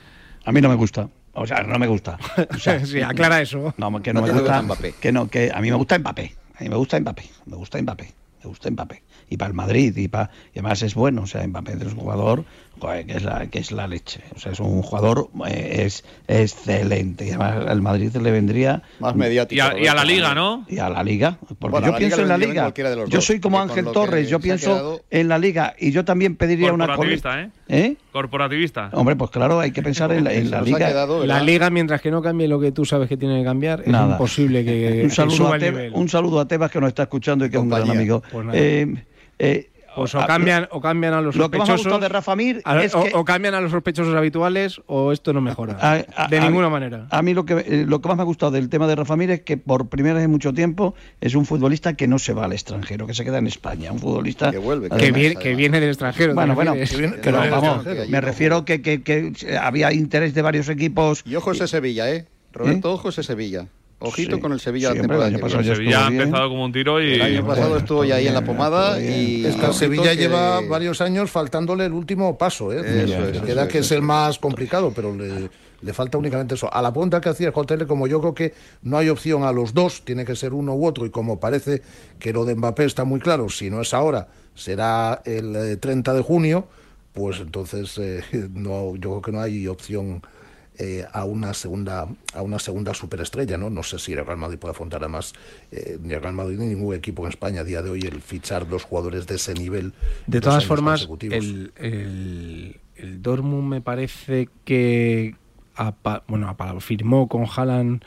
A mí no me gusta. O sea, no me gusta. O sea, Sí, aclara eso. No, que No no, me gusta Mbappé. Que no, que a mí me gusta Mbappé. A mí me gusta Mbappé. Me gusta Mbappé. Me gusta Mbappé. Y para el Madrid, y, para, y además es bueno. O sea, Mbappé es un jugador joder, que, es la, que es la leche. O sea, es un jugador eh, es excelente. Y además al Madrid le vendría. Más mediático. y, a, y a la liga, ¿no? Y a la liga. Porque Bueno, yo la pienso Liga en la liga. los Yo dos, soy como Ángel Torres. Yo pienso quedado- en la liga. Y yo también pediría una. Corporativista, cole- ¿eh? ¿Eh? Corporativista. Hombre, pues claro, hay que pensar en la, en liga. quedado, La liga, mientras que no cambie lo que tú sabes que tiene que cambiar, es Nada. imposible que, un, que saludo suba a Tebas, un saludo a Tebas que nos está escuchando y que es un gran amigo. Pues nada. Eh, eh, Pues o cambian, o cambian a los lo que más me ha sospechosos. gustado de Rafa Mir a- es o, que o cambian a los sospechosos habituales o esto no mejora. A- a- de ninguna mí- manera. A mí lo que, eh, lo que más me ha gustado del tema de Rafa Mir es que por primera vez en mucho tiempo es un futbolista que no se va al extranjero, que se queda en España. Un futbolista Que vuelve, que, viene, que viene del extranjero. Bueno, ¿te bueno, viene- pero vamos, me refiero que, que, que había interés de varios equipos. Y ojo ese Sevilla, ¿eh? Roberto, ojo ese Sevilla. Ojito Sí. con el Sevilla Sí, la hombre, el temporada año que pasado Sevilla ha empezado como un tiro y. El año pasado Bueno, estuvo ya ahí en la pomada y... Es que el Sevilla que- lleva varios años faltándole el último paso, ¿eh? Eso queda que es el más complicado, pero le, le falta únicamente eso. A la pregunta que hacía Jotele, como yo creo que no hay opción a los dos, tiene que ser uno u otro, y como parece que lo de Mbappé está muy claro, si no es ahora, será el eh, 30 de junio, pues entonces eh, no, yo creo que no hay opción eh, a una segunda a una segunda superestrella, ¿no? No sé si el Real Madrid puede afrontar además eh, ni el Real Madrid ni ningún equipo en España a día de hoy el fichar dos jugadores de ese nivel. De todas formas, el, el, el Dortmund me parece que apa- bueno, firmó con Haaland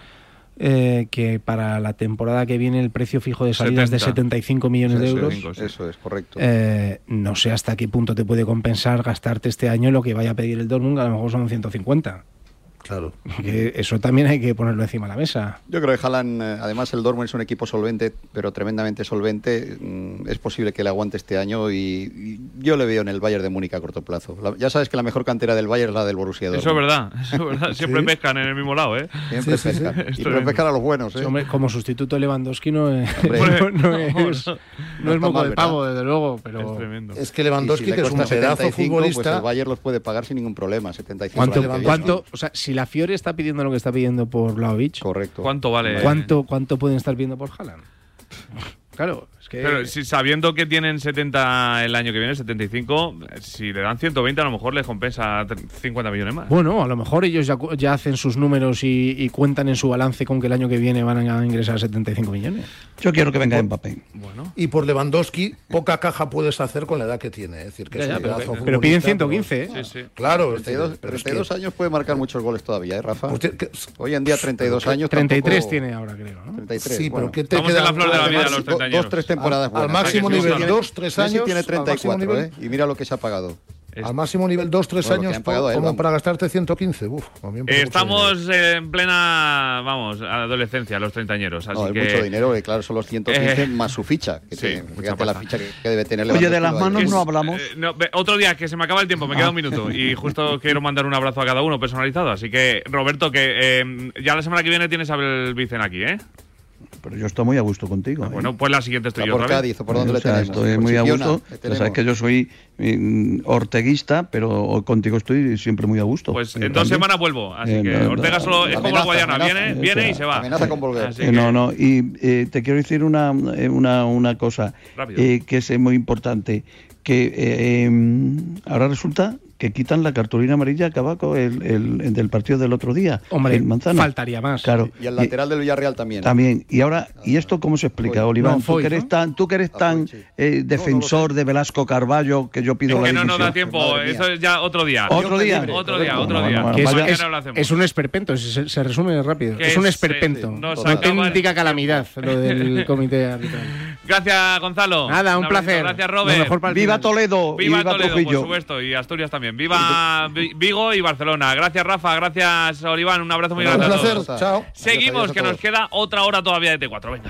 eh, que para la temporada que viene el precio fijo de salida es de 70. 75 millones de euros. es, eso es, correcto. Eh, no sé hasta qué punto te puede compensar gastarte este año lo que vaya a pedir el Dortmund, que a lo mejor son 150. Claro. Que eso también hay que ponerlo encima de la mesa. Yo creo que Haaland, eh, además el Dortmund es un equipo solvente, pero tremendamente solvente. Mm, Es posible que le aguante este año y, yo le veo en el Bayern de Múnich a corto plazo. La- ya sabes que la mejor cantera del Bayern es la del Borussia Eso es Dortmund. verdad, eso es verdad. Siempre Sí. pescan en el mismo lado, ¿eh? Siempre Sí, sí, sí. pescan. Es Y tremendo. pescan a los buenos, ¿eh? Sí, hombre, como sustituto de Lewandowski no es, Hombre. no, no es, No, no no. es está moco mal, de ¿verdad? pavo, desde luego, pero Es tremendo. Es que Lewandowski, si que es un pedazo 75, pues futbolista, el Bayern los puede pagar sin ningún problema, 75. ¿Cuánto, cuánto- o sea, si la Fiore está pidiendo lo que está pidiendo por Vlahovic, Correcto. ¿Cuánto vale? ¿cuánto, ¿cuánto pueden estar pidiendo por Haaland? Claro, que... Pero si sabiendo que tienen 70 el año que viene, 75, si le dan 120 a lo mejor les compensa 50 millones más. Bueno, a lo mejor ellos ya, ya hacen sus números y, y cuentan en su balance con que el año que viene van a ingresar 75 millones. Yo quiero que venga Mbappé. Bueno. y por Lewandowski, poca caja puedes hacer con la edad que tiene. Es decir, que Ya, es ya, un pero, pedazo pero piden futbolista, 115, ¿eh? Sí, sí. Claro, es decir, 32, pero es que- 32 años puede marcar muchos goles todavía, ¿eh, Rafa? pues que- Hoy en día 32 años 33 tampoco- tiene ahora, creo, ¿no? 33, Sí, bueno. pero ¿qué te Estamos en queda? la flor de la vida los Do- 30 dos, tres temporadas al buenas. máximo nivel buscar. 2, 3 Messi años. tiene al máximo 34, nivel- ¿eh? Y mira lo que se ha pagado. Es- Al máximo nivel 2, 3 Bueno, lo que años han pagado él, como vamos. para gastarte 115. Uf, a mí me parece mucho dinero. Estamos en plena, vamos, adolescencia, los treintañeros. Así No, es que, mucho dinero, que claro, son los 115 Eh, más su ficha. Que sí, tiene. mucha Fíjate la ficha que, que debe tener Oye, de las manos no hablamos. eh, no, otro día que se me acaba el tiempo, me Ah. queda un minuto. Y justo quiero mandar un abrazo a cada uno personalizado. Así que, Roberto, que eh, ya la semana que viene tienes a Vicen aquí, ¿eh? Pero yo estoy muy a gusto contigo. ¿eh? Bueno, pues la siguiente estoy ¿Está yo por otra vez. Cádiz o por dónde le sea, tenemos? Estoy Por muy a gusto. sabes que yo soy mm, orteguista, pero contigo estoy siempre muy a gusto. Pues en dos semanas vuelvo. Así Eh, que no, Ortega solo es como el amenaza, Guayana. Viene, O viene sea, y se va. amenaza con volver. Así que- No, no, y eh, te quiero decir una, eh, una, una cosa eh, que es muy importante, que eh, em, ahora resulta que quitan la cartulina amarilla a Cabaco el, el- el del partido del otro día, Hombre, el Manzano. faltaría más. Claro. Y el lateral del Villarreal también. También. Y ahora, ¿y esto cómo se explica, Oliván? No, tú, que eres ¿no? tan, tú que eres tan eh, defensor de Velasco Carballo, que yo pido Es la que no nos da tiempo. Eso es ya otro día. ¿Otro día? Otro día, otro día. es, vaya- es- Mañana lo hacemos. es un esperpento, se, se resume rápido. Es un esperpento. Una acaba- auténtica calamidad lo del comité arbitral. Gracias, Gonzalo. Nada, un placer. Gracias, Robert. Viva. Toledo y Viva, Toledo, por supuesto, y Asturias también. Viva Vi- Vigo y Barcelona. Gracias, Rafa. Gracias, Oliván. Un abrazo muy Un grande a placer, todos. chao. Seguimos, que nos queda otra hora todavía de T4. Venga.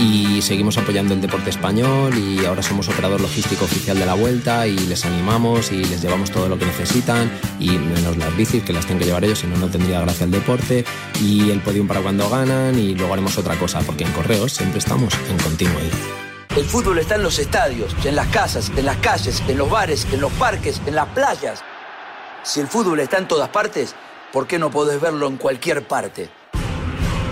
Y seguimos apoyando el deporte español y ahora somos operador logístico oficial de la vuelta y les animamos y les llevamos todo lo que necesitan y menos las bicis que las tienen que llevar ellos, si no no tendría gracia el deporte y el podium para cuando ganan y luego haremos otra cosa porque en Correos siempre estamos en Continuo. El fútbol está en los estadios, en las casas, en las calles, en los bares, en los parques, en las playas. Si el fútbol está en todas partes, ¿por qué no podés verlo en cualquier parte?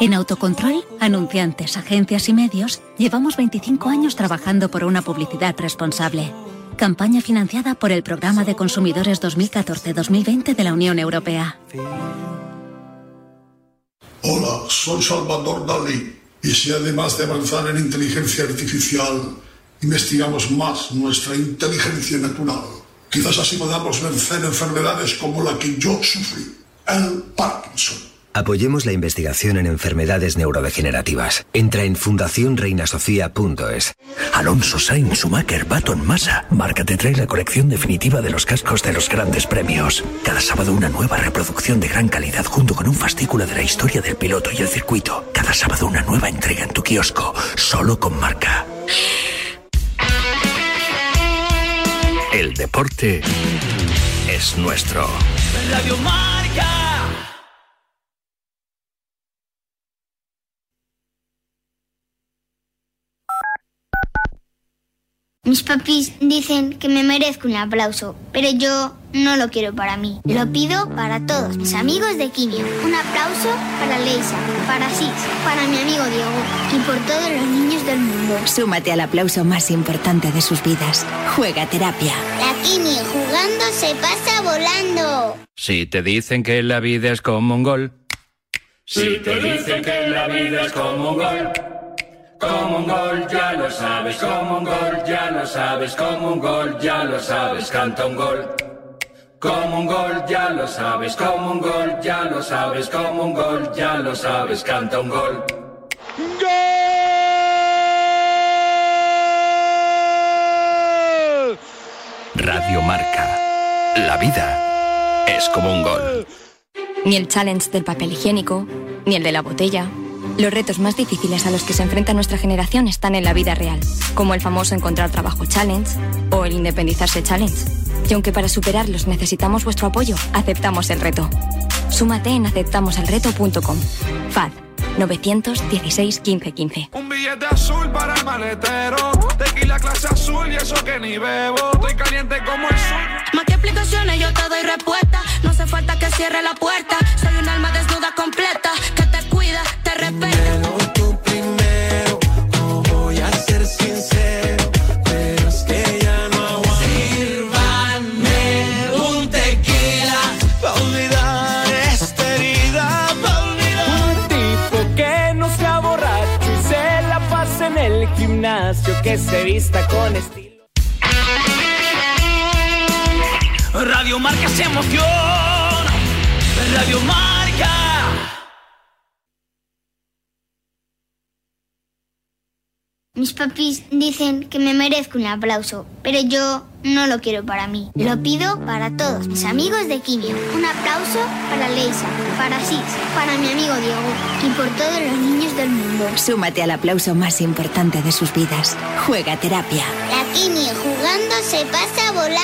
En Autocontrol, anunciantes, agencias y medios, llevamos 25 años trabajando por una publicidad responsable. Campaña financiada por el Programa de Consumidores 2014-2020 de la Unión Europea. Hola, soy Salvador Dalí. Y si además de avanzar en inteligencia artificial, investigamos más nuestra inteligencia natural, quizás así podamos vencer enfermedades como la que yo sufrí, el Parkinson. Apoyemos la investigación en enfermedades neurodegenerativas. Entra en fundacionreinasofía.es. Alonso Sainz Schumacher Baton Massa. Marca te trae la colección definitiva de los cascos de los grandes premios. Cada sábado una nueva reproducción de gran calidad junto con un fascículo de la historia del piloto y el circuito. Cada sábado una nueva entrega en tu kiosco, solo con marca. El deporte es nuestro. Radio Marca. Mis papis dicen que me merezco un aplauso, pero yo no lo quiero para mí. Lo pido para todos mis amigos de Quimio. Un aplauso para Leisa, para Sis, para mi amigo Diego y por todos los niños del mundo. Súmate al aplauso más importante de sus vidas. Juega terapia. La Quimio jugando se pasa volando. Si te dicen que la vida es como un gol. Si te dicen que la vida es como un gol, como un gol, ya lo sabes, como un gol, ya lo sabes, como un gol, ya lo sabes, canta un gol. Como un gol, ya lo sabes, como un gol, ya lo sabes, como un gol, ya lo sabes, canta un gol. Radio Marca. La vida es como un gol. Ni el challenge del papel higiénico, ni el de la botella. Los retos más difíciles a los que se enfrenta nuestra generación están en la vida real, como el famoso encontrar trabajo challenge o el independizarse challenge. Y aunque para superarlos necesitamos vuestro apoyo, aceptamos el reto. Súmate en aceptamoselreto.com. FAD 916 15 15. Un billete azul para el maletero. Tequila clase azul y eso que ni bebo. Estoy caliente como el sol. Más que explicaciones, yo te doy respuesta. No hace falta que cierre la puerta. Soy un alma desnuda completa que te cuida, te tú primero, no voy a ser sincero, pero es que ya no aguanto. Sírvanme un tequila pa' olvidar esta herida, pa' olvidar. Un tipo que no sea borracho y se la pasa en el gimnasio, que se vista con estilo. Radio Marca se emociona. Radio Marca. Mis papis dicen que me merezco un aplauso, pero yo no lo quiero para mí. Lo pido para todos mis amigos de Quimio. Un aplauso para Leisa, para Sis, para mi amigo Diego y por todos los niños del mundo. Súmate al aplauso más importante de sus vidas. Juega terapia. La Quimio jugando se pasa volando.